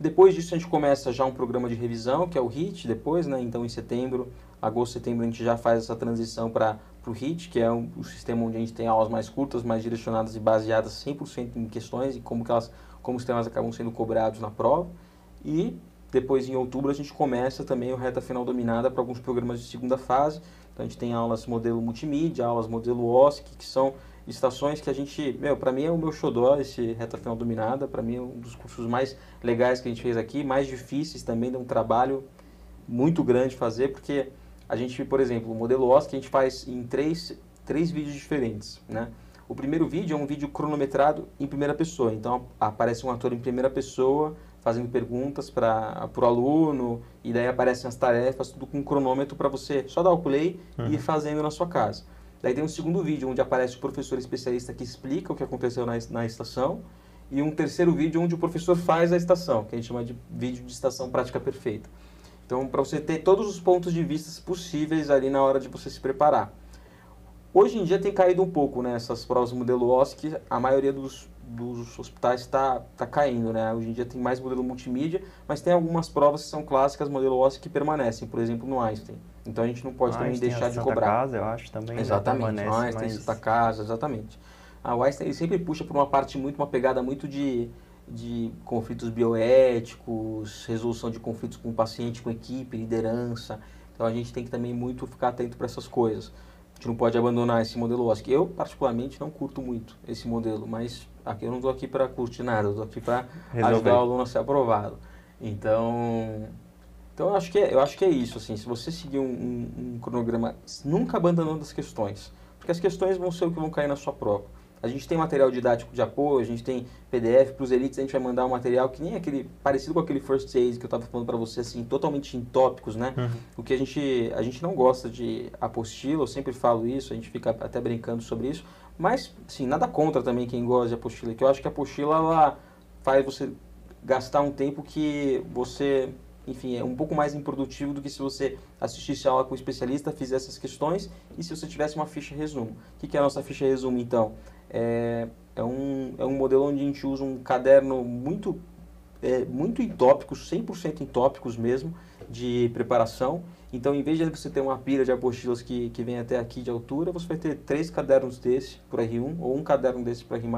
Depois disso a gente começa já um programa de revisão, que é o HIT, depois, né? Então em setembro agosto, setembro, a gente já faz essa transição para o HIT, que é um, o sistema onde a gente tem aulas mais curtas, mais direcionadas e baseadas 100% em questões e como, que elas, como os temas acabam sendo cobrados na prova. E depois, em outubro, a gente começa também o Reta Final Dominada para alguns programas de segunda fase. Então, a gente tem aulas modelo multimídia, aulas modelo OSC, que são estações que a gente, meu, para mim é o meu xodó esse Reta Final Dominada, para mim é um dos cursos mais legais que a gente fez aqui, mais difíceis também, dá um trabalho muito grande fazer, porque a gente, por exemplo, o modelo OSC a gente faz em três, três vídeos diferentes, né? O primeiro vídeo é um vídeo cronometrado em primeira pessoa, então aparece um ator em primeira pessoa fazendo perguntas para o aluno e daí aparecem as tarefas, tudo com um cronômetro para você só dar o play uhum. e ir fazendo na sua casa. Daí tem um segundo vídeo onde aparece o professor especialista que explica o que aconteceu na, na estação e um terceiro vídeo onde o professor faz a estação, que a gente chama de vídeo de estação prática perfeita. Então, para você ter todos os pontos de vista possíveis ali na hora de você se preparar. Hoje em dia tem caído um pouco nessas né, provas modelo OSCE, a maioria dos, dos hospitais está tá caindo, né? Hoje em dia tem mais modelo multimídia, mas tem algumas provas que são clássicas, modelo ósseo, que permanecem, por exemplo, no Einstein. Então a gente não pode também deixar de Santa cobrar. Casa, eu acho, também Exatamente, permanece, o Einstein, mas... Santa Casa, exatamente. A Einstein ele sempre puxa por uma parte muito, uma pegada muito de, de conflitos bioéticos, resolução de conflitos com o paciente, com equipe, liderança. Então a gente tem que também muito ficar atento para essas coisas. A gente não pode abandonar esse modelo ósseo. Eu, particularmente, não curto muito esse modelo, mas aqui eu não estou aqui para curtir nada, eu estou aqui para ajudar o aluno a ser aprovado. Então, então eu acho que é, eu acho que é isso. Assim, se você seguir um, um, um cronograma, nunca abandonando as questões, porque as questões vão ser o que vão cair na sua prova. A gente tem material didático de apoio, a gente tem PDF para os elites, a gente vai mandar um material que nem aquele parecido com aquele first aid que eu estava falando para você assim, totalmente em tópicos, né? Uhum. O que a gente a gente não gosta de apostila, eu sempre falo isso, a gente fica até brincando sobre isso, mas sim, nada contra também quem gosta de apostila, que eu acho que a apostila ela faz você gastar um tempo que você enfim, é um pouco mais improdutivo do que se você assistisse a aula com o especialista, fizesse essas questões e se você tivesse uma ficha resumo. O que é a nossa ficha resumo, então? É, é, um, é um modelo onde a gente usa um caderno muito, é, muito em tópicos, 100% em tópicos mesmo, de preparação. Então, em vez de você ter uma pilha de apostilas que, que vem até aqui de altura, você vai ter três cadernos desse para R1 ou um caderno desse para R+,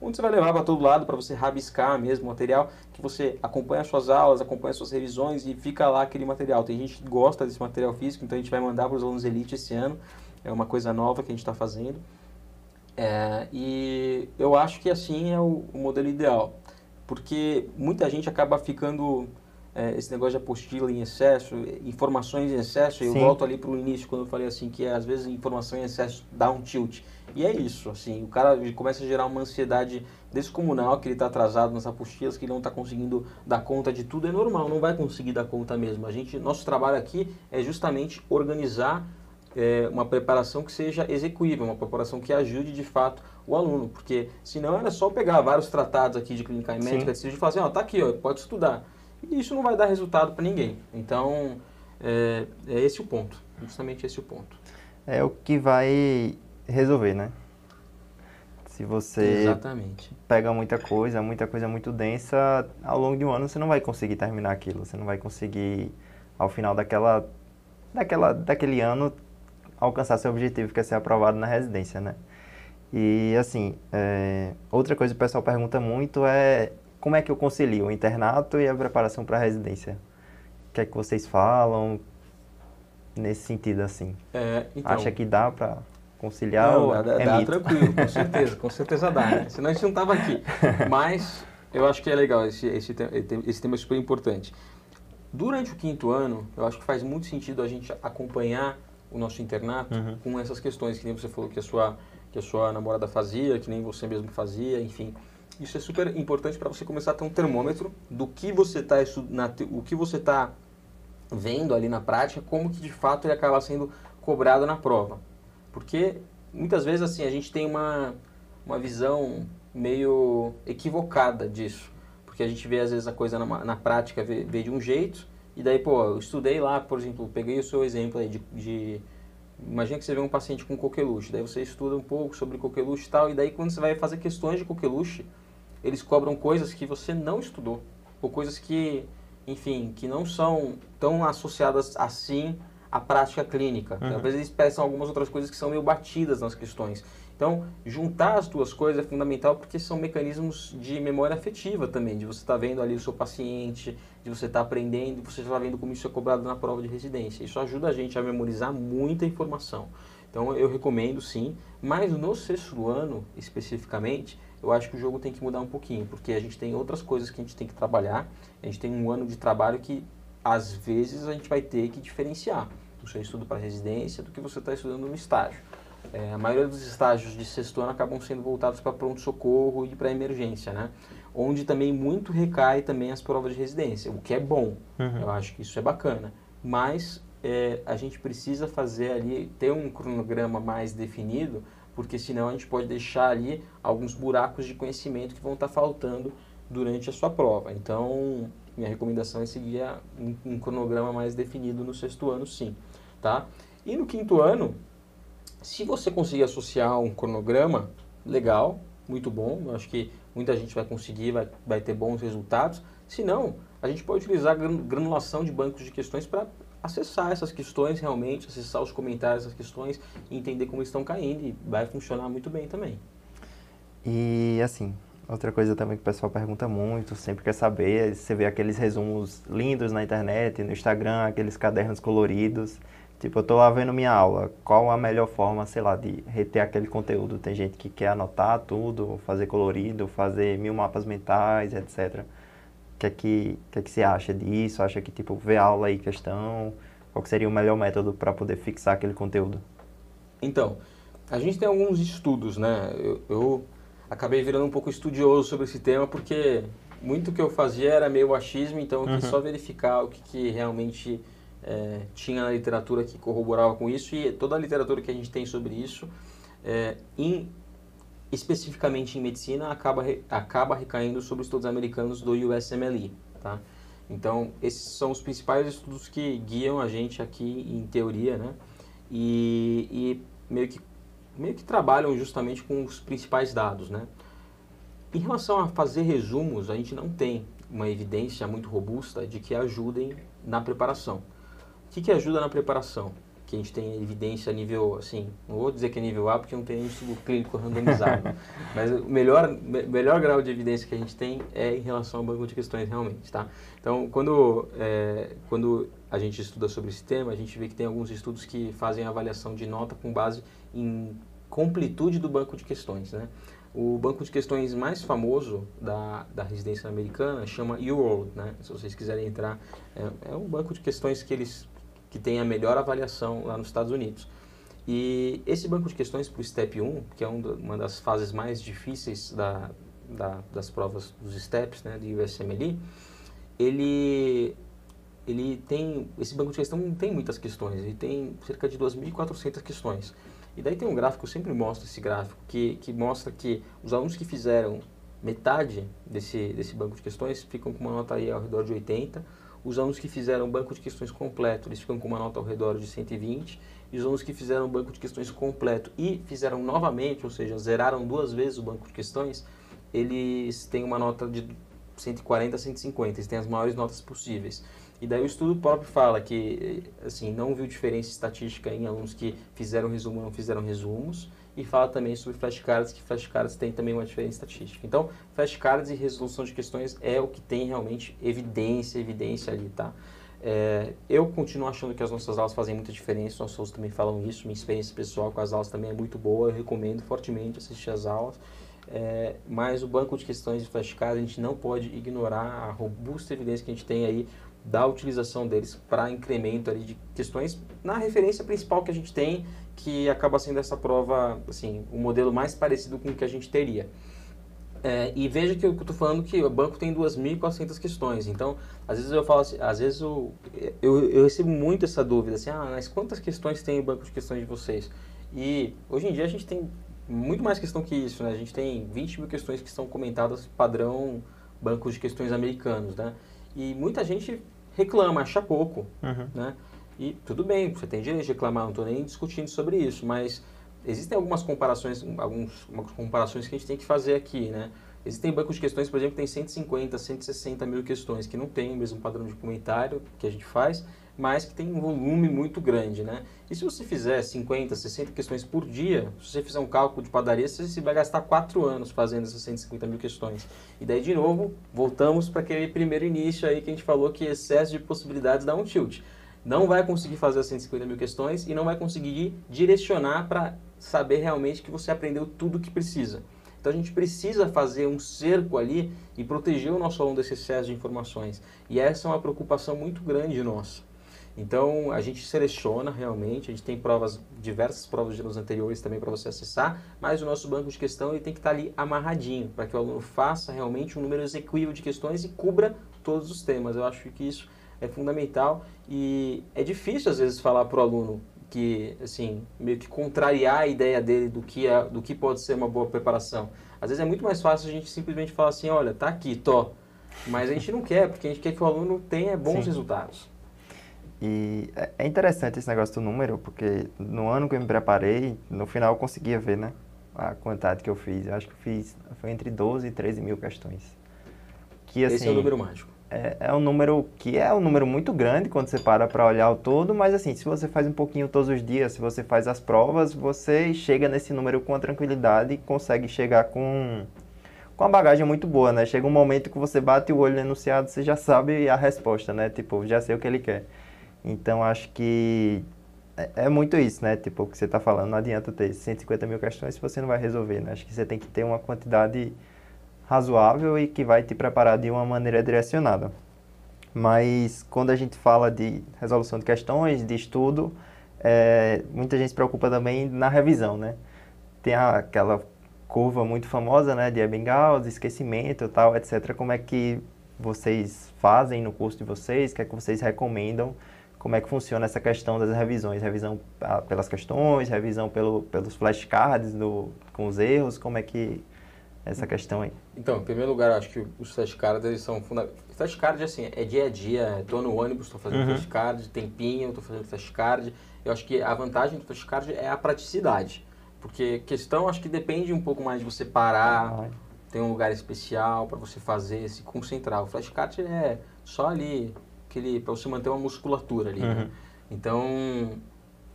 onde você vai levar para todo lado para você rabiscar mesmo o material, que você acompanha suas aulas, acompanha suas revisões e fica lá aquele material. Tem gente que gosta desse material físico, então a gente vai mandar para os alunos Elite esse ano. É uma coisa nova que a gente está fazendo. É, e eu acho que assim é o, o, modelo ideal, porque muita gente acaba ficando é, esse negócio de apostila em excesso, informações em excesso. Eu volto ali para o início quando eu falei assim que às vezes informação em excesso dá um tilt. E é isso, assim, o cara começa a gerar uma ansiedade descomunal que ele está atrasado nas apostilas, que ele não está conseguindo dar conta de tudo. É normal, não vai conseguir dar conta mesmo. A gente, nosso trabalho aqui é justamente organizar é, uma preparação que seja execuível, uma preparação que ajude de fato o aluno, porque senão era só pegar vários tratados aqui de clínica e médica e falar assim, ó, tá aqui, ó, pode estudar. E isso não vai dar resultado para ninguém. Então, é, é esse o ponto, justamente esse o ponto. É o que vai resolver, né? Se você Exatamente. pega muita coisa, muita coisa muito densa, ao longo de um ano você não vai conseguir terminar aquilo, você não vai conseguir, ao final daquela, daquela, daquele ano, alcançar seu objetivo, que é ser aprovado na residência, né? E, assim, é, outra coisa que o pessoal pergunta muito é como é que eu concilio o internato e a preparação para a residência? O que é que vocês falam nesse sentido, assim? É, então, Acha que dá para conciliar? Não, dá, é dá tranquilo, com certeza, com certeza dá. Né? Senão a gente não estava aqui. Mas eu acho que é legal, esse, esse, esse tema é super importante. Durante o quinto ano, eu acho que faz muito sentido a gente acompanhar o nosso internato uhum. com essas questões que nem você falou que a sua que a sua namorada fazia, que nem você mesmo fazia, enfim. Isso é super importante para você começar a ter um termômetro do que você está o que você está vendo ali na prática, como que de fato ele acaba sendo cobrado na prova. Porque muitas vezes assim a gente tem uma uma visão meio equivocada disso, porque a gente vê às vezes a coisa na, na prática vê, vê de um jeito e daí, pô, eu estudei lá, por exemplo, peguei o seu exemplo aí de, de imagina que você vê um paciente com coqueluche, daí você estuda um pouco sobre coqueluche e tal, e daí quando você vai fazer questões de coqueluche, eles cobram coisas que você não estudou, ou coisas que, enfim, que não são tão associadas assim à prática clínica. Uhum. Talvez eles peçam algumas outras coisas que são meio batidas nas questões. Então, juntar as duas coisas é fundamental porque são mecanismos de memória afetiva também, de você estar tá vendo ali o seu paciente, de você estar tá aprendendo, você está vendo como isso é cobrado na prova de residência. Isso ajuda a gente a memorizar muita informação. Então, eu recomendo sim, mas no sexto ano, especificamente, eu acho que o jogo tem que mudar um pouquinho, porque a gente tem outras coisas que a gente tem que trabalhar, a gente tem um ano de trabalho que, às vezes, a gente vai ter que diferenciar o seu estudo para residência do que você está estudando no estágio. É, a maioria dos estágios de sexto ano acabam sendo voltados para pronto-socorro e para emergência, né? Onde também muito recai também as provas de residência, o que é bom. Uhum. Eu acho que isso é bacana. Mas é, a gente precisa fazer ali, ter um cronograma mais definido, porque senão a gente pode deixar ali alguns buracos de conhecimento que vão estar tá faltando durante a sua prova. Então, minha recomendação é seguir um, um cronograma mais definido no sexto ano, sim. Tá? E no quinto ano, se você conseguir associar um cronograma, legal, muito bom. Eu acho que muita gente vai conseguir, vai, vai ter bons resultados. Se não, a gente pode utilizar granulação de bancos de questões para acessar essas questões realmente, acessar os comentários das questões e entender como estão caindo e vai funcionar muito bem também. E assim, outra coisa também que o pessoal pergunta muito, sempre quer saber, é você vê aqueles resumos lindos na internet, no Instagram, aqueles cadernos coloridos. Tipo, eu tô lá vendo minha aula, qual a melhor forma, sei lá, de reter aquele conteúdo? Tem gente que quer anotar tudo, fazer colorido, fazer mil mapas mentais, etc. Que é que, que, é que você acha disso? Acha que, tipo, ver aula aí questão, qual seria o melhor método para poder fixar aquele conteúdo? Então, a gente tem alguns estudos, né? Eu, eu acabei virando um pouco estudioso sobre esse tema porque muito que eu fazia era meio achismo, então eu quis uhum. só verificar o que, que realmente é, tinha na literatura que corroborava com isso e toda a literatura que a gente tem sobre isso, é, em, especificamente em medicina, acaba, acaba recaindo sobre os estudos americanos do USMLE. Tá? Então, esses são os principais estudos que guiam a gente aqui em teoria, né? E, e meio, que, meio que trabalham justamente com os principais dados, né? Em relação a fazer resumos, a gente não tem uma evidência muito robusta de que ajudem na preparação que, que ajuda na preparação? Que a gente tem evidência a nível, assim, não vou dizer que é nível A porque não tem estudo clínico randomizado, mas o melhor, melhor grau de evidência que a gente tem é em relação ao banco de questões realmente, tá? Então, quando, é, quando a gente estuda sobre esse tema, a gente vê que tem alguns estudos que fazem avaliação de nota com base em completude do banco de questões, né? O banco de questões mais famoso da, da residência americana chama UWorld, né? Se vocês quiserem entrar, é, é um banco de questões que eles que tem a melhor avaliação lá nos Estados Unidos. E esse banco de questões para o STEP 1, que é uma das fases mais difíceis da, da, das provas dos STEPs, né, do USMLE, ele, ele tem, esse banco de questão tem muitas questões, ele tem cerca de 2.400 questões. E daí tem um gráfico, eu sempre mostro esse gráfico, que, que mostra que os alunos que fizeram metade desse, desse banco de questões ficam com uma nota aí ao redor de 80, os alunos que fizeram banco de questões completo, eles ficam com uma nota ao redor de 120. E os alunos que fizeram banco de questões completo e fizeram novamente, ou seja, zeraram duas vezes o banco de questões, eles têm uma nota de 140 a 150, eles têm as maiores notas possíveis. E daí o estudo próprio fala que, assim, não viu diferença estatística em alunos que fizeram resumo ou não fizeram resumos, e fala também sobre flashcards, que flashcards tem também uma diferença estatística. Então, flashcards e resolução de questões é o que tem realmente evidência, evidência ali, tá? É, eu continuo achando que as nossas aulas fazem muita diferença, nossos alunos também falam isso, minha experiência pessoal com as aulas também é muito boa, eu recomendo fortemente assistir as aulas. É, mas o banco de questões de flashcards a gente não pode ignorar a robusta evidência que a gente tem aí da utilização deles para incremento ali de questões na referência principal que a gente tem, que acaba sendo essa prova, assim, o modelo mais parecido com o que a gente teria. É, e veja que eu estou falando que o banco tem 2.400 questões. Então, às vezes eu falo assim, às vezes eu, eu, eu, recebo muito essa dúvida, assim, ah, mas quantas questões tem o banco de questões de vocês? E hoje em dia a gente tem muito mais questão que isso, né? A gente tem 20 mil questões que são comentadas padrão bancos de questões americanos, né? E muita gente reclama, acha pouco, uhum. né? E tudo bem, você tem direito de reclamar, não estou nem discutindo sobre isso, mas existem algumas comparações, algumas comparações que a gente tem que fazer aqui, né? Existem bancos de questões, por exemplo, que tem 150, 160 mil questões, que não tem o mesmo padrão de comentário que a gente faz, mas que tem um volume muito grande, né? E se você fizer 50, 60 questões por dia, se você fizer um cálculo de padaria, você vai gastar 4 anos fazendo essas 150 mil questões. E daí, de novo, voltamos para aquele primeiro início aí que a gente falou que excesso de possibilidades dá um tilt. Não vai conseguir fazer as 150 mil questões e não vai conseguir direcionar para saber realmente que você aprendeu tudo o que precisa. Então a gente precisa fazer um cerco ali e proteger o nosso aluno desse excesso de informações. E essa é uma preocupação muito grande nossa. Então a gente seleciona realmente, a gente tem provas, diversas provas de anos anteriores também para você acessar, mas o nosso banco de questão ele tem que estar tá ali amarradinho, para que o aluno faça realmente um número execuível de questões e cubra todos os temas. Eu acho que isso é fundamental e é difícil às vezes falar para o aluno que, assim, meio que contrariar a ideia dele do que, é, do que pode ser uma boa preparação. Às vezes é muito mais fácil a gente simplesmente falar assim, olha, tá aqui, tô. Mas a gente não quer, porque a gente quer que o aluno tenha bons Sim. resultados. E é, é interessante esse negócio do número, porque no ano que eu me preparei, no final eu conseguia ver, né? a quantidade que eu fiz. Eu acho que eu fiz, foi entre 12 e 13 mil questões. Que, assim, Esse é o assim, número mágico. É, é um número que é um número muito grande quando você para para olhar o todo, mas assim, se você faz um pouquinho todos os dias, se você faz as provas, você chega nesse número com tranquilidade e consegue chegar com, com uma bagagem muito boa, né? Chega um momento que você bate o olho no enunciado, você já sabe a resposta, né? Tipo, já sei o que ele quer. Então, acho que é, é muito isso, né? Tipo, o que você está falando, não adianta ter 150 mil questões se você não vai resolver, né? Acho que você tem que ter uma quantidade razoável e que vai te preparar de uma maneira direcionada. Mas quando a gente fala de resolução de questões, de estudo, é, muita gente se preocupa também na revisão, né? Tem aquela curva muito famosa, né, de Ebbinghaus, esquecimento, tal, etc. Como é que vocês fazem no curso de vocês? O que é que vocês recomendam? Como é que funciona essa questão das revisões? Revisão ah, pelas questões, revisão pelo, pelos flashcards do, com os erros? Como é que essa questão aí? Então, em primeiro lugar, acho que os flashcards eles são fundamentais. Flashcard, assim, é dia a dia. Estou no ônibus, estou fazendo uhum. flashcard, tempinho, estou fazendo flashcard. Eu acho que a vantagem do flashcard é a praticidade. Porque questão, acho que depende um pouco mais de você parar, tem um lugar especial para você fazer, se concentrar. O flashcard é só ali, aquele para você manter uma musculatura ali. Né? Uhum. Né? Então,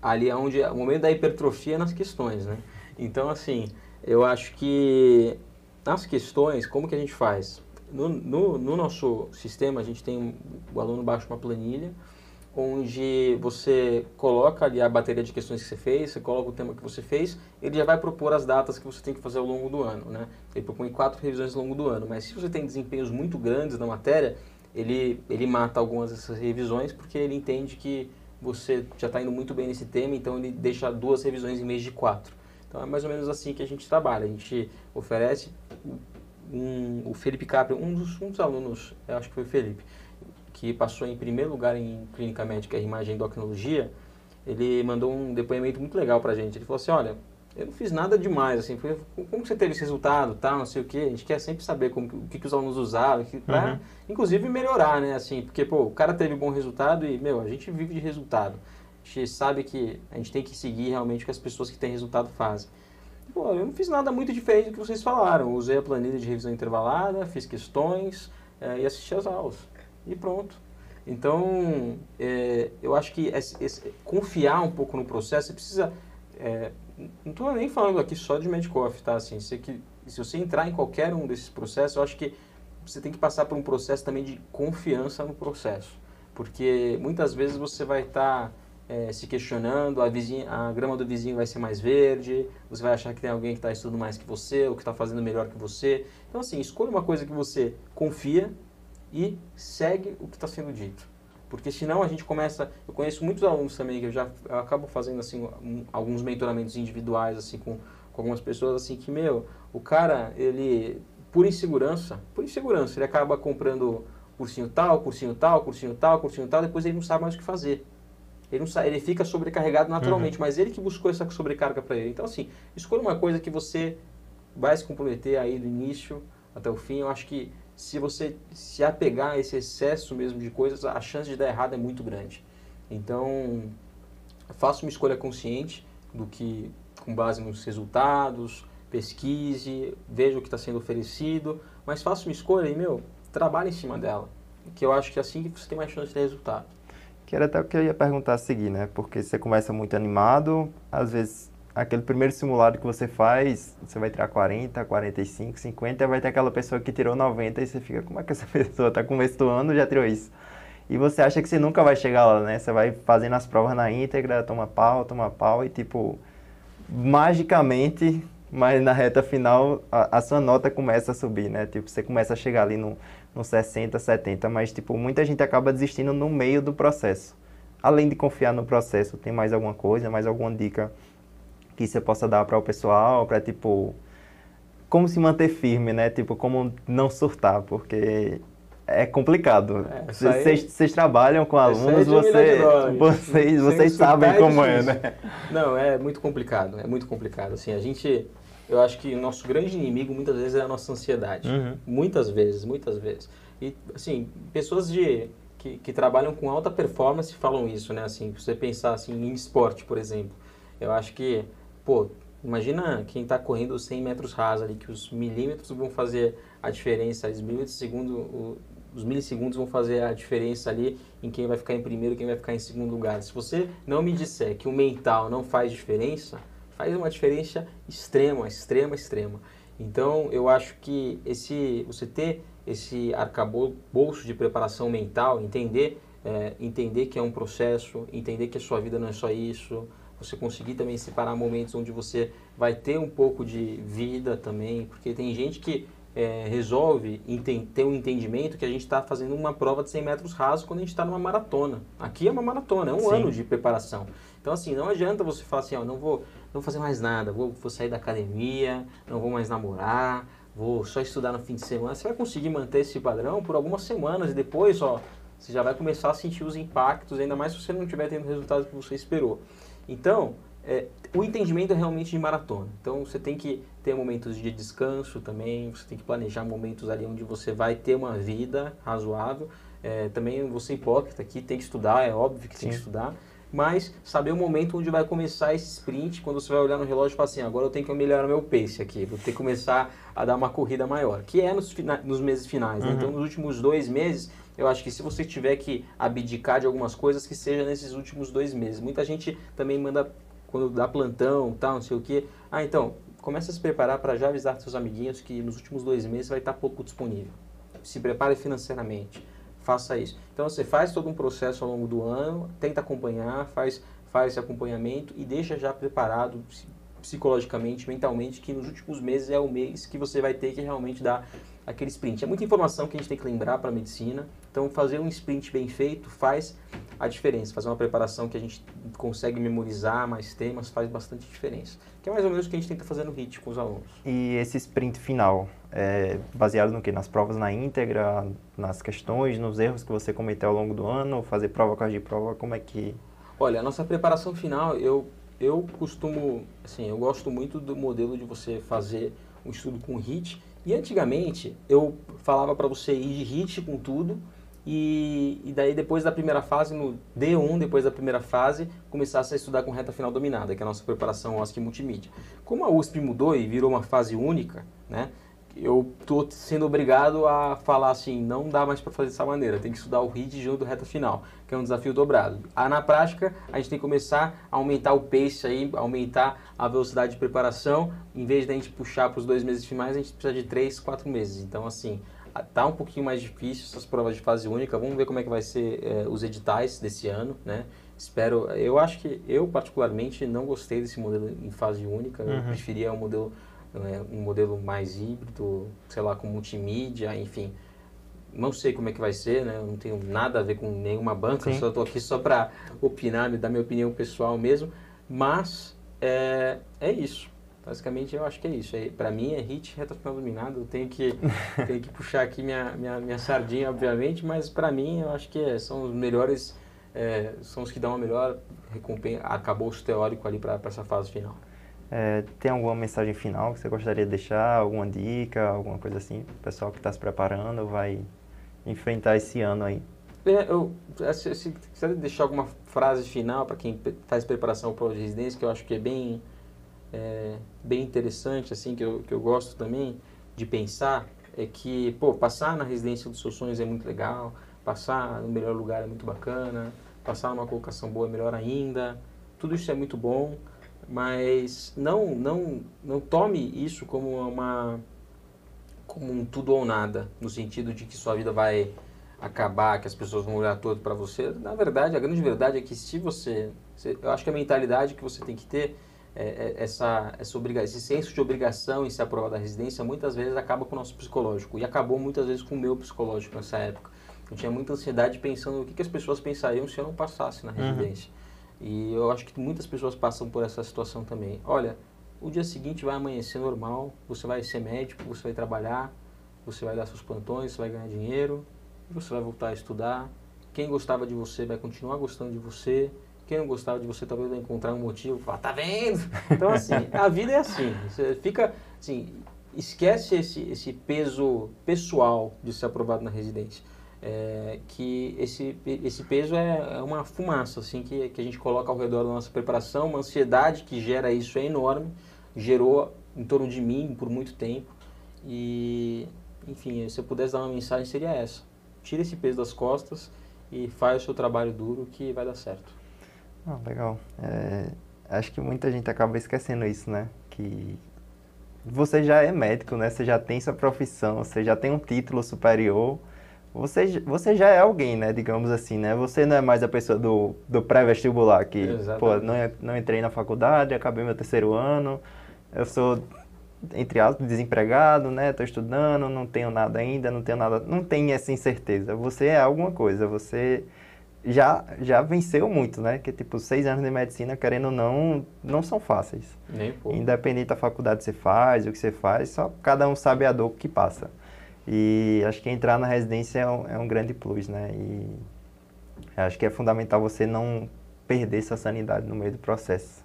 ali é onde o momento da hipertrofia é nas questões, né? Então, assim, eu acho que nas questões, como que a gente faz? No, no, no, nosso sistema, a gente tem o aluno baixa uma planilha, onde você coloca ali a bateria de questões que você fez, você coloca o tema que você fez, ele já vai propor as datas que você tem que fazer ao longo do ano, né? Ele propõe quatro revisões ao longo do ano, mas se você tem desempenhos muito grandes na matéria, ele, ele mata algumas dessas revisões porque ele entende que você já está indo muito bem nesse tema, então ele deixa duas revisões em vez de quatro. Então é mais ou menos assim que a gente trabalha. A gente oferece um, o Felipe Capri, um dos, um dos alunos, eu acho que foi o Felipe, que passou em primeiro lugar em clínica médica imagem e endocrinologia, ele mandou um depoimento muito legal pra gente. Ele falou assim, olha, eu não fiz nada demais, assim, foi, como você teve esse resultado, tal, não sei o que, a gente quer sempre saber como, o que, que os alunos usaram, que, pra, uhum. inclusive melhorar, né, assim, porque, pô, o cara teve bom resultado e, meu, a gente vive de resultado. A gente sabe que a gente tem que seguir realmente o que as pessoas que têm resultado fazem. Pô, eu não fiz nada muito diferente do que vocês falaram. Usei a planilha de revisão intervalada, fiz questões é, e assisti as aulas. E pronto. Então, é, eu acho que esse, esse, confiar um pouco no processo, você precisa... É, não estou nem falando aqui só de Medicoff, tá? Assim, você que, se você entrar em qualquer um desses processos, eu acho que você tem que passar por um processo também de confiança no processo. Porque muitas vezes você vai estar... Tá, é, se questionando, a, vizinha, a grama do vizinho vai ser mais verde, você vai achar que tem alguém que está estudando mais que você, ou que está fazendo melhor que você. Então, assim, escolha uma coisa que você confia e segue o que está sendo dito. Porque senão a gente começa... Eu conheço muitos alunos também que eu já eu acabo fazendo, assim, um, alguns mentoramentos individuais, assim, com, com algumas pessoas, assim, que, meu, o cara, ele, por insegurança, por insegurança, ele acaba comprando cursinho tal, cursinho tal, cursinho tal, cursinho tal, depois ele não sabe mais o que fazer. Ele, não, ele fica sobrecarregado naturalmente, uhum. mas ele que buscou essa sobrecarga para ele. Então, assim, escolha uma coisa que você vai se comprometer aí do início até o fim. Eu acho que se você se apegar a esse excesso mesmo de coisas, a chance de dar errado é muito grande. Então, faça uma escolha consciente do que, com base nos resultados, pesquise, veja o que está sendo oferecido, mas faça uma escolha e, meu, trabalhe em cima dela. Que eu acho que é assim que você tem mais chance de ter resultado. Que era até o que eu ia perguntar a seguir, né? Porque você começa muito animado, às vezes aquele primeiro simulado que você faz, você vai tirar 40, 45, 50, e vai ter aquela pessoa que tirou 90 e você fica, como é que essa pessoa tá começo do ano já tirou isso? E você acha que você nunca vai chegar lá, né? Você vai fazendo as provas na íntegra, toma pau, toma pau e tipo, magicamente, mas na reta final a, a sua nota começa a subir, né? Tipo, você começa a chegar ali no nos 60, 70, mas tipo, muita gente acaba desistindo no meio do processo. Além de confiar no processo, tem mais alguma coisa, mais alguma dica que você possa dar para o pessoal, para tipo como se manter firme, né? Tipo, como não surtar, porque é complicado. Vocês é, trabalham com alunos, você, vocês, vocês sabem como é, né? Não, é muito complicado, é muito complicado. Assim, a gente eu acho que o nosso grande inimigo muitas vezes é a nossa ansiedade. Uhum. Muitas vezes, muitas vezes. E, assim, pessoas de, que, que, trabalham com alta performance falam isso, né? Assim, você pensar assim, em esporte, por exemplo. Eu acho que, pô, Imagina quem está correndo 100 metros rasos ali, que os milímetros vão fazer a diferença, os milímetros segundo, os milissegundos vão fazer a diferença ali em quem vai ficar em primeiro, quem vai ficar em segundo lugar. Se você não me disser que o mental não faz diferença, faz uma diferença extrema, extrema, extrema. Então, eu acho que esse, você ter esse arcabouço de preparação mental, entender, é, entender que é um processo, entender que a sua vida não é só isso, você conseguir também separar momentos onde você vai ter um pouco de vida também, porque tem gente que é, resolve ter um entendimento que a gente está fazendo uma prova de 100 metros rasos quando a gente está numa maratona. Aqui é uma maratona, é um Sim. ano de preparação. Então, assim, não adianta você falar assim, ó, não vou, não vou fazer mais nada, vou, vou sair da academia, não vou mais namorar, vou só estudar no fim de semana. Você vai conseguir manter esse padrão por algumas semanas e depois, ó, você já vai começar a sentir os impactos, ainda mais se você não estiver tendo o resultado que você esperou. Então, é, o entendimento é realmente de maratona. Então, você tem que ter momentos de descanso também, você tem que planejar momentos ali onde você vai ter uma vida razoável. É, também você hipócrita aqui, tem que estudar, é óbvio que Sim. tem que estudar, mas saber o momento onde vai começar esse sprint, quando você vai olhar no relógio e falar assim, agora eu tenho que melhorar meu pace aqui, vou ter que começar a dar uma corrida maior, que é nos, nos meses finais. Né? Uhum. Né? Então, nos últimos dois meses, eu acho que se você tiver que abdicar de algumas coisas, que seja nesses últimos dois meses. Muita gente também manda, quando dá plantão, tal, não sei o quê. Ah, então, começa a se preparar para já avisar seus amiguinhos que nos últimos dois meses vai estar pouco disponível. Se prepare financeiramente, faça isso. Então, você faz todo um processo ao longo do ano, tenta acompanhar, faz, faz esse acompanhamento e deixa já preparado psicologicamente, mentalmente, que nos últimos meses é o mês que você vai ter que realmente dar aquele sprint. É muita informação que a gente tem que lembrar para a medicina, então fazer um sprint bem feito faz a diferença. Fazer uma preparação que a gente consegue memorizar mais temas faz bastante diferença. Que é mais ou menos o que a gente tenta fazer no HIT com os alunos. E esse sprint final, é baseado no que? Nas provas na íntegra, nas questões, nos erros que você cometeu ao longo do ano, fazer prova com de prova, como é que... Olha, a nossa preparação final, eu, eu costumo, assim, eu gosto muito do modelo de você fazer um estudo com HIT, e antigamente eu falava para você ir de hit com tudo e, e, daí depois da primeira fase, no D1, depois da primeira fase, começasse a estudar com reta final dominada, que é a nossa preparação OSCE multimídia. Como a USP mudou e virou uma fase única, né, eu estou sendo obrigado a falar assim, não dá mais para fazer dessa maneira, tem que estudar o HIT junto do reta final, que é um desafio dobrado. Ah, na prática, a gente tem que começar a aumentar o pace aí, aumentar a velocidade de preparação, em vez de a gente puxar para os dois meses finais, a gente precisa de três, quatro meses. Então, assim, tá um pouquinho mais difícil essas provas de fase única, vamos ver como é que vai ser é, os editais desse ano, né? Espero, eu acho que eu particularmente não gostei desse modelo em fase única, uhum. eu preferia um modelo né, um modelo mais híbrido, sei lá, com multimídia, enfim. Não sei como é que vai ser, né? Eu não tenho nada a ver com nenhuma banca, Sim. só estou aqui só para opinar, me dar minha opinião pessoal mesmo. Mas é, é isso. Basicamente, eu acho que é isso. É, para mim, é hit reta final dominado. Eu tenho que, tenho que puxar aqui minha, minha, minha sardinha, obviamente, mas para mim, eu acho que é, são os melhores, é, são os que dão a melhor recompensa, acabou o teórico ali para essa fase final. É, tem alguma mensagem final que você gostaria de deixar? Alguma dica, alguma coisa assim? O pessoal que está se preparando vai enfrentar esse ano aí. É, eu, se, se quiser deixar alguma frase final para quem faz preparação para a residência, que eu acho que é bem, é, bem interessante, assim, que eu, que eu gosto também de pensar, é que, pô, passar na residência dos seus sonhos é muito legal, passar no melhor lugar é muito bacana, passar numa colocação boa é melhor ainda, tudo isso é muito bom, mas não não não tome isso como uma como um tudo ou nada no sentido de que sua vida vai acabar que as pessoas vão olhar todo para você. Na verdade a grande verdade é que se você, eu acho que a mentalidade que você tem que ter é, é, essa essa obrigação esse senso de obrigação em ser aprovado da residência muitas vezes acaba com o nosso psicológico e acabou muitas vezes com o meu psicológico nessa época eu tinha muita ansiedade pensando o que, que as pessoas pensariam se eu não passasse na uhum. residência uhum. E eu acho que muitas pessoas passam por essa situação também. Olha, o dia seguinte vai amanhecer normal, você vai ser médico, você vai trabalhar, você vai dar seus plantões, você vai ganhar dinheiro, você vai voltar a estudar. Quem gostava de você vai continuar gostando de você. Quem não gostava de você talvez vai encontrar um motivo, falar, tá vendo? Então assim, a vida é assim. Você fica assim, esquece esse, esse peso pessoal de ser aprovado na residência é, que esse, esse peso é, é uma fumaça assim que, que a gente coloca ao redor da nossa preparação, uma ansiedade que gera isso é enorme, gerou em torno de mim por muito tempo. E, enfim, se eu pudesse dar uma mensagem seria essa. Tira esse peso das costas e faz o seu trabalho duro que vai dar certo. Ah, legal. É, acho que muita gente acaba esquecendo isso, né? Que você já é médico, né? Você já tem sua profissão, você já tem um título superior. Você, você já é alguém, né? Digamos assim, né? Você não é mais a pessoa do, do pré-vestibular que, Exatamente. pô, não, não entrei na faculdade, acabei meu terceiro ano, eu sou, entre aspas, desempregado, né? Estou estudando, não tenho nada ainda, não tenho nada, não tenho essa incerteza. Você é alguma coisa, você já, já venceu muito, né? Que tipo, seis anos de medicina, querendo ou não, não são fáceis. Nem pouco. Independente da faculdade que você faz, o que você faz, só cada um sabe a dor que passa. E acho que entrar na residência é um, é um grande plus, né? E acho que é fundamental você não perder essa sanidade no meio do processo.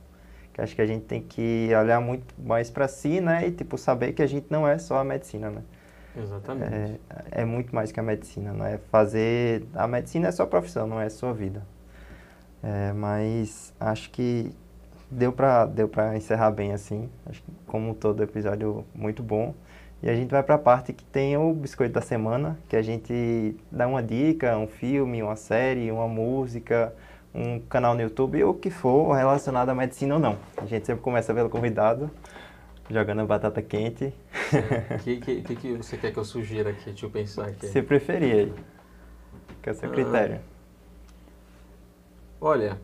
Que acho que a gente tem que olhar muito mais para si, né? E tipo, saber que a gente não é só a medicina, né? Exatamente. É, é, muito mais que a medicina, não é fazer... A medicina é sua profissão, não é sua vida. É, mas acho que deu para deu encerrar bem assim. Acho que, como todo episódio, muito bom. E a gente vai para a parte que tem o biscoito da semana, que a gente dá uma dica, um filme, uma série, uma música, um canal no YouTube, ou o que for relacionado à medicina ou não. A gente sempre começa pelo convidado jogando batata quente. O que, que, que, você quer que eu sugira aqui? Deixa eu pensar aqui. Se preferir aí. Que é o seu ah, critério. Olha,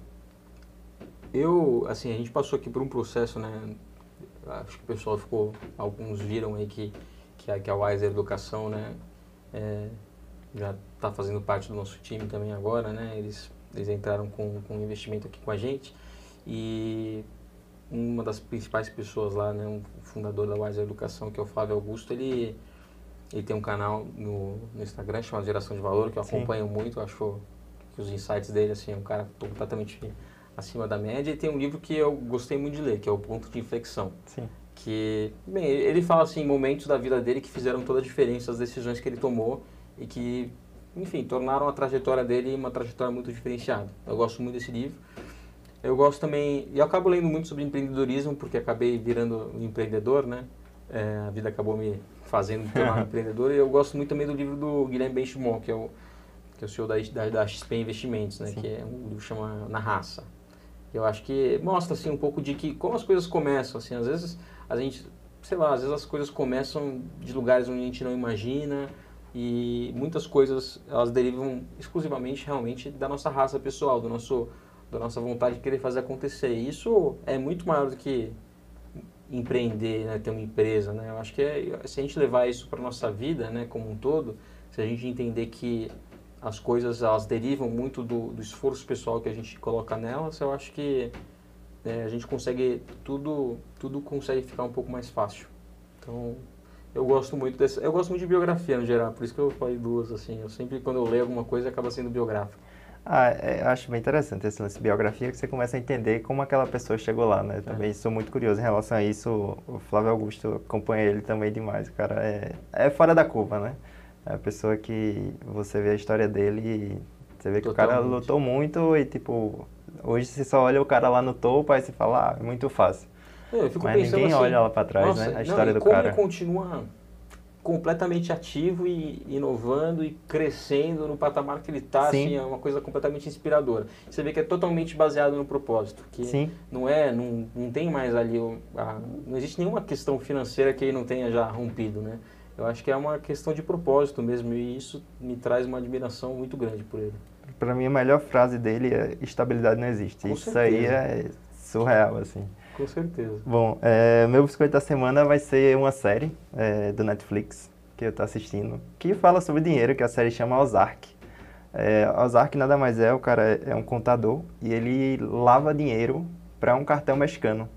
eu, assim, a gente passou aqui por um processo, né? Acho que o pessoal ficou, alguns viram aí que, que, a, que a Wise Educação, né? É, já está fazendo parte do nosso time também agora, né? Eles, eles entraram com, com um investimento aqui com a gente e uma das principais pessoas lá, né, um fundador da Wise Educação, que é o Flávio Augusto, ele, ele tem um canal no, no Instagram chamado Geração de Valor, que eu Sim. acompanho muito, acho que os insights dele, assim, é um cara completamente acima da média, e tem um livro que eu gostei muito de ler, que é o Ponto de Inflexão. Sim. Que, bem, ele fala, assim, momentos da vida dele que fizeram toda a diferença, as decisões que ele tomou e que, enfim, tornaram a trajetória dele uma trajetória muito diferenciada. Eu gosto muito desse livro. Eu gosto também, e eu acabo lendo muito sobre empreendedorismo, porque acabei virando um empreendedor, né? É, a vida acabou me fazendo tornar um empreendedor. E eu gosto muito também do livro do Guilherme Benchimol, que é o, que é o senhor da, da, da XP Investimentos, né? Sim. Que é um livro que chama Na Raça. Eu acho que mostra, assim, um pouco de que como as coisas começam, assim. Às vezes a gente, sei lá, às vezes as coisas começam de lugares onde a gente não imagina e muitas coisas, elas derivam exclusivamente, realmente, da nossa raça pessoal, do nosso da nossa vontade de querer fazer acontecer. Isso é muito maior do que empreender, né, ter uma empresa, né? Eu acho que é, se a gente levar isso para nossa vida, né, como um todo, se a gente entender que as coisas elas derivam muito do, do esforço pessoal que a gente coloca nelas, eu acho que é, a gente consegue tudo tudo consegue ficar um pouco mais fácil. Então eu gosto muito dessa, eu gosto muito de biografia no geral, por isso que eu falei duas assim. Eu sempre quando eu leio alguma coisa acaba sendo biográfico. Ah, é, acho bem interessante esse lance de biografia, que você começa a entender como aquela pessoa chegou lá, né? Também é. sou muito curioso em relação a isso. O Flávio Augusto acompanha ele também demais, o cara é, é fora da curva, né? É a pessoa que você vê a história dele e você vê que Totalmente. o cara lutou muito e, tipo, hoje você só olha o cara lá no topo, aí você fala, ah, é muito fácil. Eu Mas ninguém assim, olha lá pra trás, nossa, né? A história não, do como cara. Ele continua completamente ativo e inovando e crescendo no patamar que ele está, assim, é uma coisa completamente inspiradora. Você vê que é totalmente baseado no propósito, que Sim. não é, não, não tem mais ali, a, não existe nenhuma questão financeira que ele não tenha já rompido, né? Eu acho que é uma questão de propósito mesmo e isso me traz uma admiração muito grande por ele. Para mim a melhor frase dele é estabilidade não existe. Com isso certeza. aí é surreal assim. Com certeza. Bom, é, meu biscoito da semana vai ser uma série é, do Netflix que eu estou assistindo, que fala sobre dinheiro, que a série chama Ozark. É, Ozark nada mais é, o cara é um contador e ele lava dinheiro para um cartel mexicano.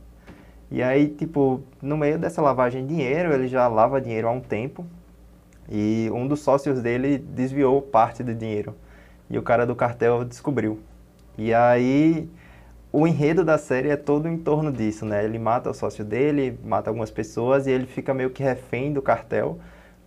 E aí, tipo, no meio dessa lavagem de dinheiro, ele já lava dinheiro há um tempo e um dos sócios dele desviou parte do dinheiro. E o cara do cartel descobriu. E aí o enredo da série é todo em torno disso, né? Ele mata o sócio dele, mata algumas pessoas e ele fica meio que refém do cartel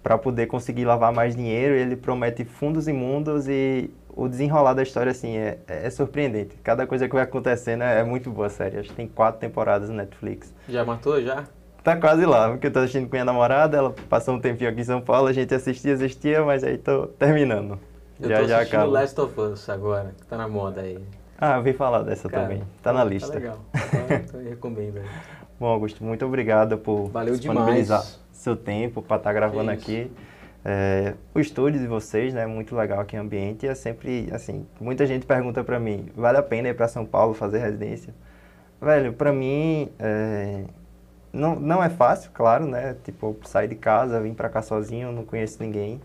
para poder conseguir lavar mais dinheiro. Ele promete fundos imundos e o desenrolar da história assim é, é surpreendente. Cada coisa que vai acontecendo é, é muito boa a série. Acho que tem quatro temporadas no Netflix. Já matou já? tá quase lá, porque eu tô assistindo com minha namorada, ela passou um tempinho aqui em São Paulo, a gente assistia, assistia, mas aí tô terminando. Eu já tô já assistindo acaba. Last of Us agora, que tá na moda aí. Ah, eu vi falar dessa Cara, também. Tá na lista. Tá legal. Então, eu recomendo. Bom, Augusto, muito obrigado por Valeu disponibilizar demais. seu tempo para estar gravando Que isso. aqui. É, o estúdio de vocês, né, muito legal aqui o ambiente. É sempre, assim, muita gente pergunta para mim, vale a pena ir para São Paulo fazer residência? Velho, para mim, é, não, não é fácil, claro, né? Tipo, sair de casa, vir para cá sozinho, não conheço ninguém.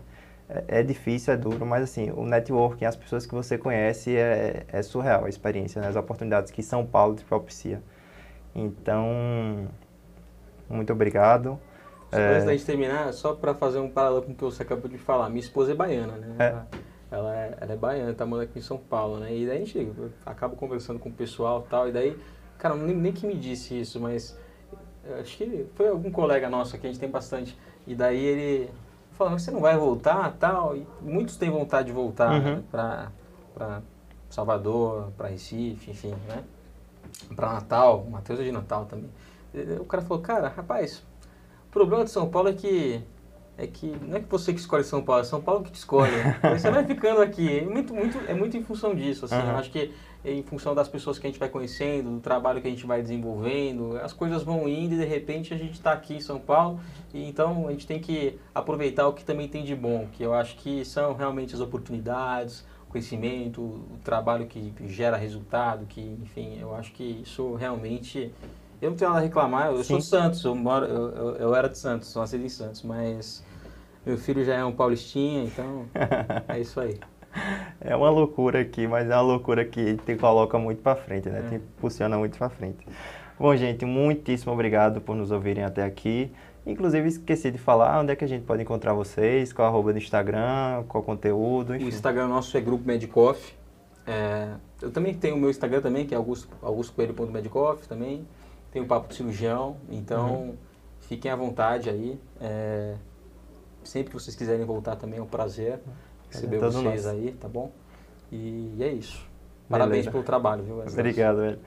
É, é difícil, é duro, mas assim, o networking, as pessoas que você conhece, é, é surreal a experiência, né? as oportunidades que São Paulo te propicia. Então, muito obrigado. Só Antes da gente terminar, só para fazer um paralelo com o que você acabou de falar, minha esposa é baiana, né? É. Ela, ela é, ela é baiana, tá morando aqui em São Paulo, né? E daí a gente acaba conversando com o pessoal e tal, e daí, cara, nem, nem que me disse isso, mas acho que foi algum colega nosso aqui, a gente tem bastante, e daí ele mas você não vai voltar tal? E muitos têm vontade de voltar Uhum. né? pra, pra Salvador, pra Recife, enfim, né? Pra Natal, o Matheus é de Natal também. O cara falou, cara, rapaz, o problema de São Paulo é que é que não é que você que escolhe São Paulo, é São Paulo que te escolhe. Aí você vai ficando aqui. É muito, muito, é muito em função disso. Assim, Aham. Eu acho que em função das pessoas que a gente vai conhecendo, do trabalho que a gente vai desenvolvendo, as coisas vão indo e de repente a gente está aqui em São Paulo. E então a gente tem que aproveitar o que também tem de bom, que eu acho que são realmente as oportunidades, o conhecimento, o trabalho que gera resultado, que enfim, eu acho que isso realmente eu não tenho nada a reclamar, eu sou de Sim. Santos, eu, moro, eu, eu, eu era de Santos, sou nascido em Santos, mas meu filho já é um paulistinha, então é isso aí. É uma loucura aqui, mas é uma loucura que te coloca muito para frente, né? É. Te impulsiona muito para frente. Bom, gente, muitíssimo obrigado por nos ouvirem até aqui. Inclusive, esqueci de falar onde é que a gente pode encontrar vocês, qual arroba do Instagram, qual conteúdo, O enfim. Instagram nosso é Grupo Medicoff. É, eu também tenho o meu Instagram também, que é augusto, augustcoelho.medicoff também. Tem o Papo de Cirurgião, então Uhum. fiquem à vontade aí. É, sempre que vocês quiserem voltar também é um prazer receber vocês nosso. aí, tá bom? E, é isso. Parabéns Beleza. pelo trabalho, viu? Wesley? Obrigado, velho.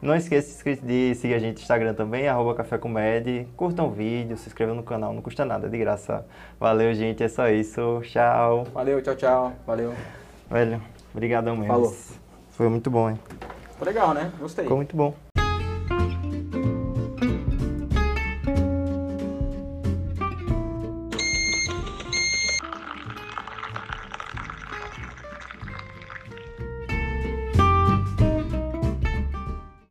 Não esqueça de seguir a gente no Instagram também, arroba Café com Med. Curtam o vídeo, se inscrevam no canal, não custa nada, é de graça. Valeu, gente, é só isso. Tchau. Valeu, tchau, tchau. Valeu. Velho, obrigadão mesmo. Falou. Foi muito bom, hein? Ficou legal, né? Gostei. Ficou muito bom.